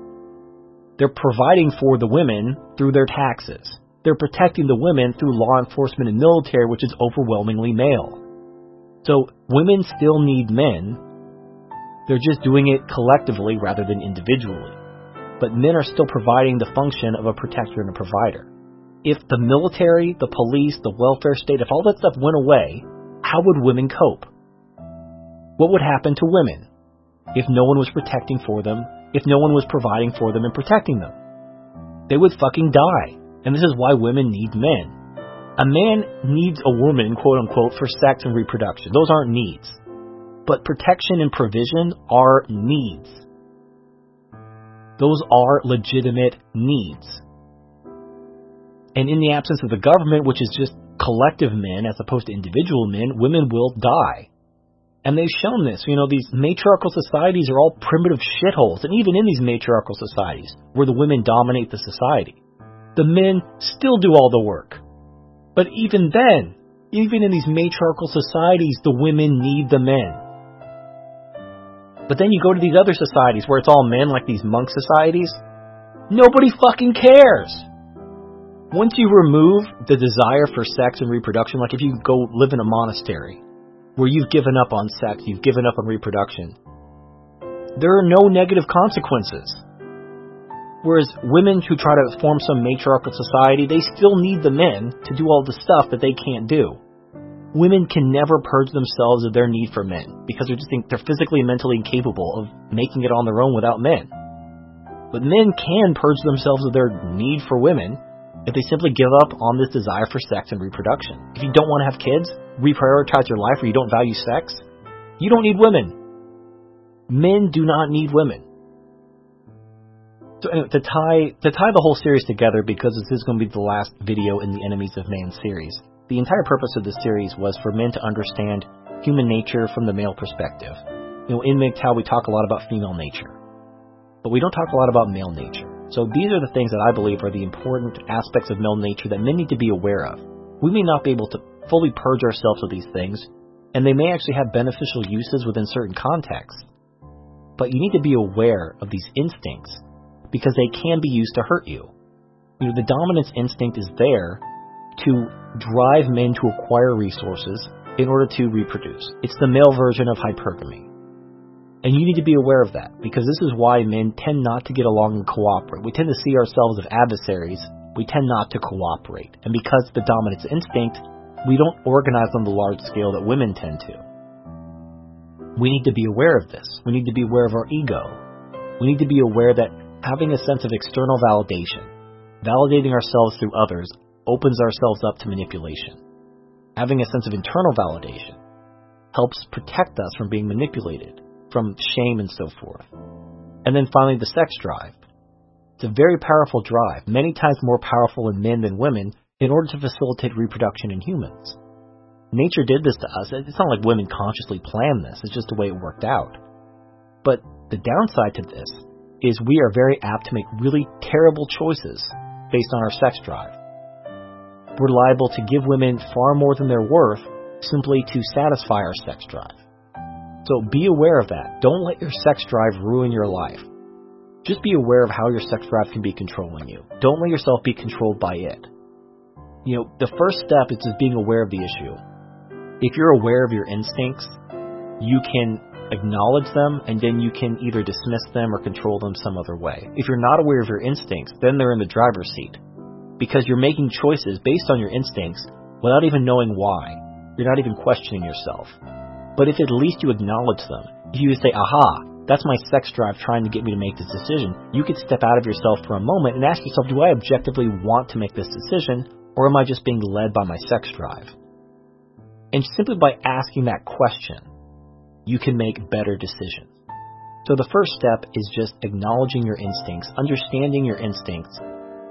They're providing for the women through their taxes. They're protecting the women through law enforcement and military, which is overwhelmingly male. So women still need men. They're just doing it collectively rather than individually. But men are still providing the function of a protector and a provider. If the military, the police, the welfare state, if all that stuff went away, how would women cope? What would happen to women if no one was protecting for them, if no one was providing for them and protecting them? They would fucking die. And this is why women need men. A man needs a woman, quote unquote, for sex and reproduction. Those aren't needs. But protection and provision are needs. Those are legitimate needs. And in the absence of the government, which is just collective men as opposed to individual men, women will die. And they've shown this. You know, these matriarchal societies are all primitive shitholes. And even in these matriarchal societies, where the women dominate the society, the men still do all the work. But even then, even in these matriarchal societies, the women need the men. But then you go to these other societies where it's all men, like these monk societies. Nobody fucking cares. Once you remove the desire for sex and reproduction, like if you go live in a monastery where you've given up on sex, you've given up on reproduction, there are no negative consequences. Whereas women who try to form some matriarchal society, they still need the men to do all the stuff that they can't do. Women can never purge themselves of their need for men because they just think they're physically and mentally incapable of making it on their own without men. But men can purge themselves of their need for women if they simply give up on this desire for sex and reproduction. If you don't want to have kids, reprioritize your life, or you don't value sex, you don't need women. Men do not need women. So anyway, to tie to tie the whole series together, because this is going to be the last video in the Enemies of Men series, the entire purpose of this series was for men to understand human nature from the male perspective. You know, in MGTOW we talk a lot about female nature, but we don't talk a lot about male nature. So these are the things that I believe are the important aspects of male nature that men need to be aware of. We may not be able to fully purge ourselves of these things, and they may actually have beneficial uses within certain contexts. But you need to be aware of these instincts because they can be used to hurt you. You know, the dominance instinct is there to drive men to acquire resources in order to reproduce. It's the male version of hypergamy. And you need to be aware of that because this is why men tend not to get along and cooperate. We tend to see ourselves as adversaries. We tend not to cooperate. And because of the dominance instinct, we don't organize on the large scale that women tend to. We need to be aware of this. We need to be aware of our ego. We need to be aware that having a sense of external validation, validating ourselves through others, opens ourselves up to manipulation. Having a sense of internal validation helps protect us from being manipulated, from shame and so forth. And then finally, the sex drive. It's a very powerful drive, many times more powerful in men than women, in order to facilitate reproduction in humans. Nature did this to us. It's not like women consciously planned this, it's just the way it worked out. But the downside to this is we are very apt to make really terrible choices based on our sex drive. We're liable to give women far more than they're worth simply to satisfy our sex drive. So be aware of that. Don't let your sex drive ruin your life. Just be aware of how your sex drive can be controlling you. Don't let yourself be controlled by it. You know, the first step is just being aware of the issue. If you're aware of your instincts, you can acknowledge them, and then you can either dismiss them or control them some other way. If you're not aware of your instincts, then they're in the driver's seat. Because you're making choices based on your instincts without even knowing why. You're not even questioning yourself. But if at least you acknowledge them, if you say, aha, that's my sex drive trying to get me to make this decision, you could step out of yourself for a moment and ask yourself, do I objectively want to make this decision, or am I just being led by my sex drive? And simply by asking that question, you can make better decisions. So the first step is just acknowledging your instincts, understanding your instincts,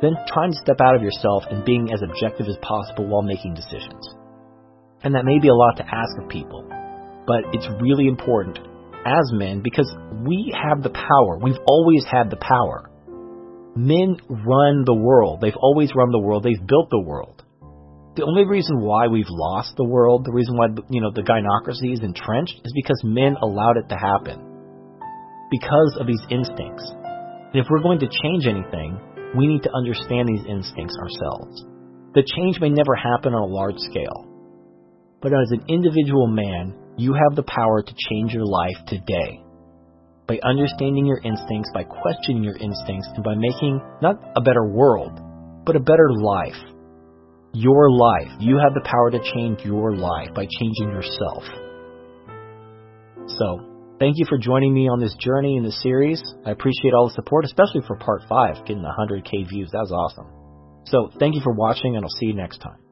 then trying to step out of yourself and being as objective as possible while making decisions. And that may be a lot to ask of people, but it's really important as men because we have the power. We've always had the power. Men run the world. They've always run the world. They've built the world. The only reason why we've lost the world, the reason why you know the gynocracy is entrenched, is because men allowed it to happen. Because of these instincts. And if we're going to change anything, we need to understand these instincts ourselves. The change may never happen on a large scale, but as an individual man, you have the power to change your life today. By understanding your instincts, by questioning your instincts, and by making not a better world, but a better life your life. You have the power to change your life by changing yourself. So, thank you for joining me on this journey in the series. I appreciate all the support, especially for part 5, getting 100k views. That was awesome. So, thank you for watching, and I'll see you next time.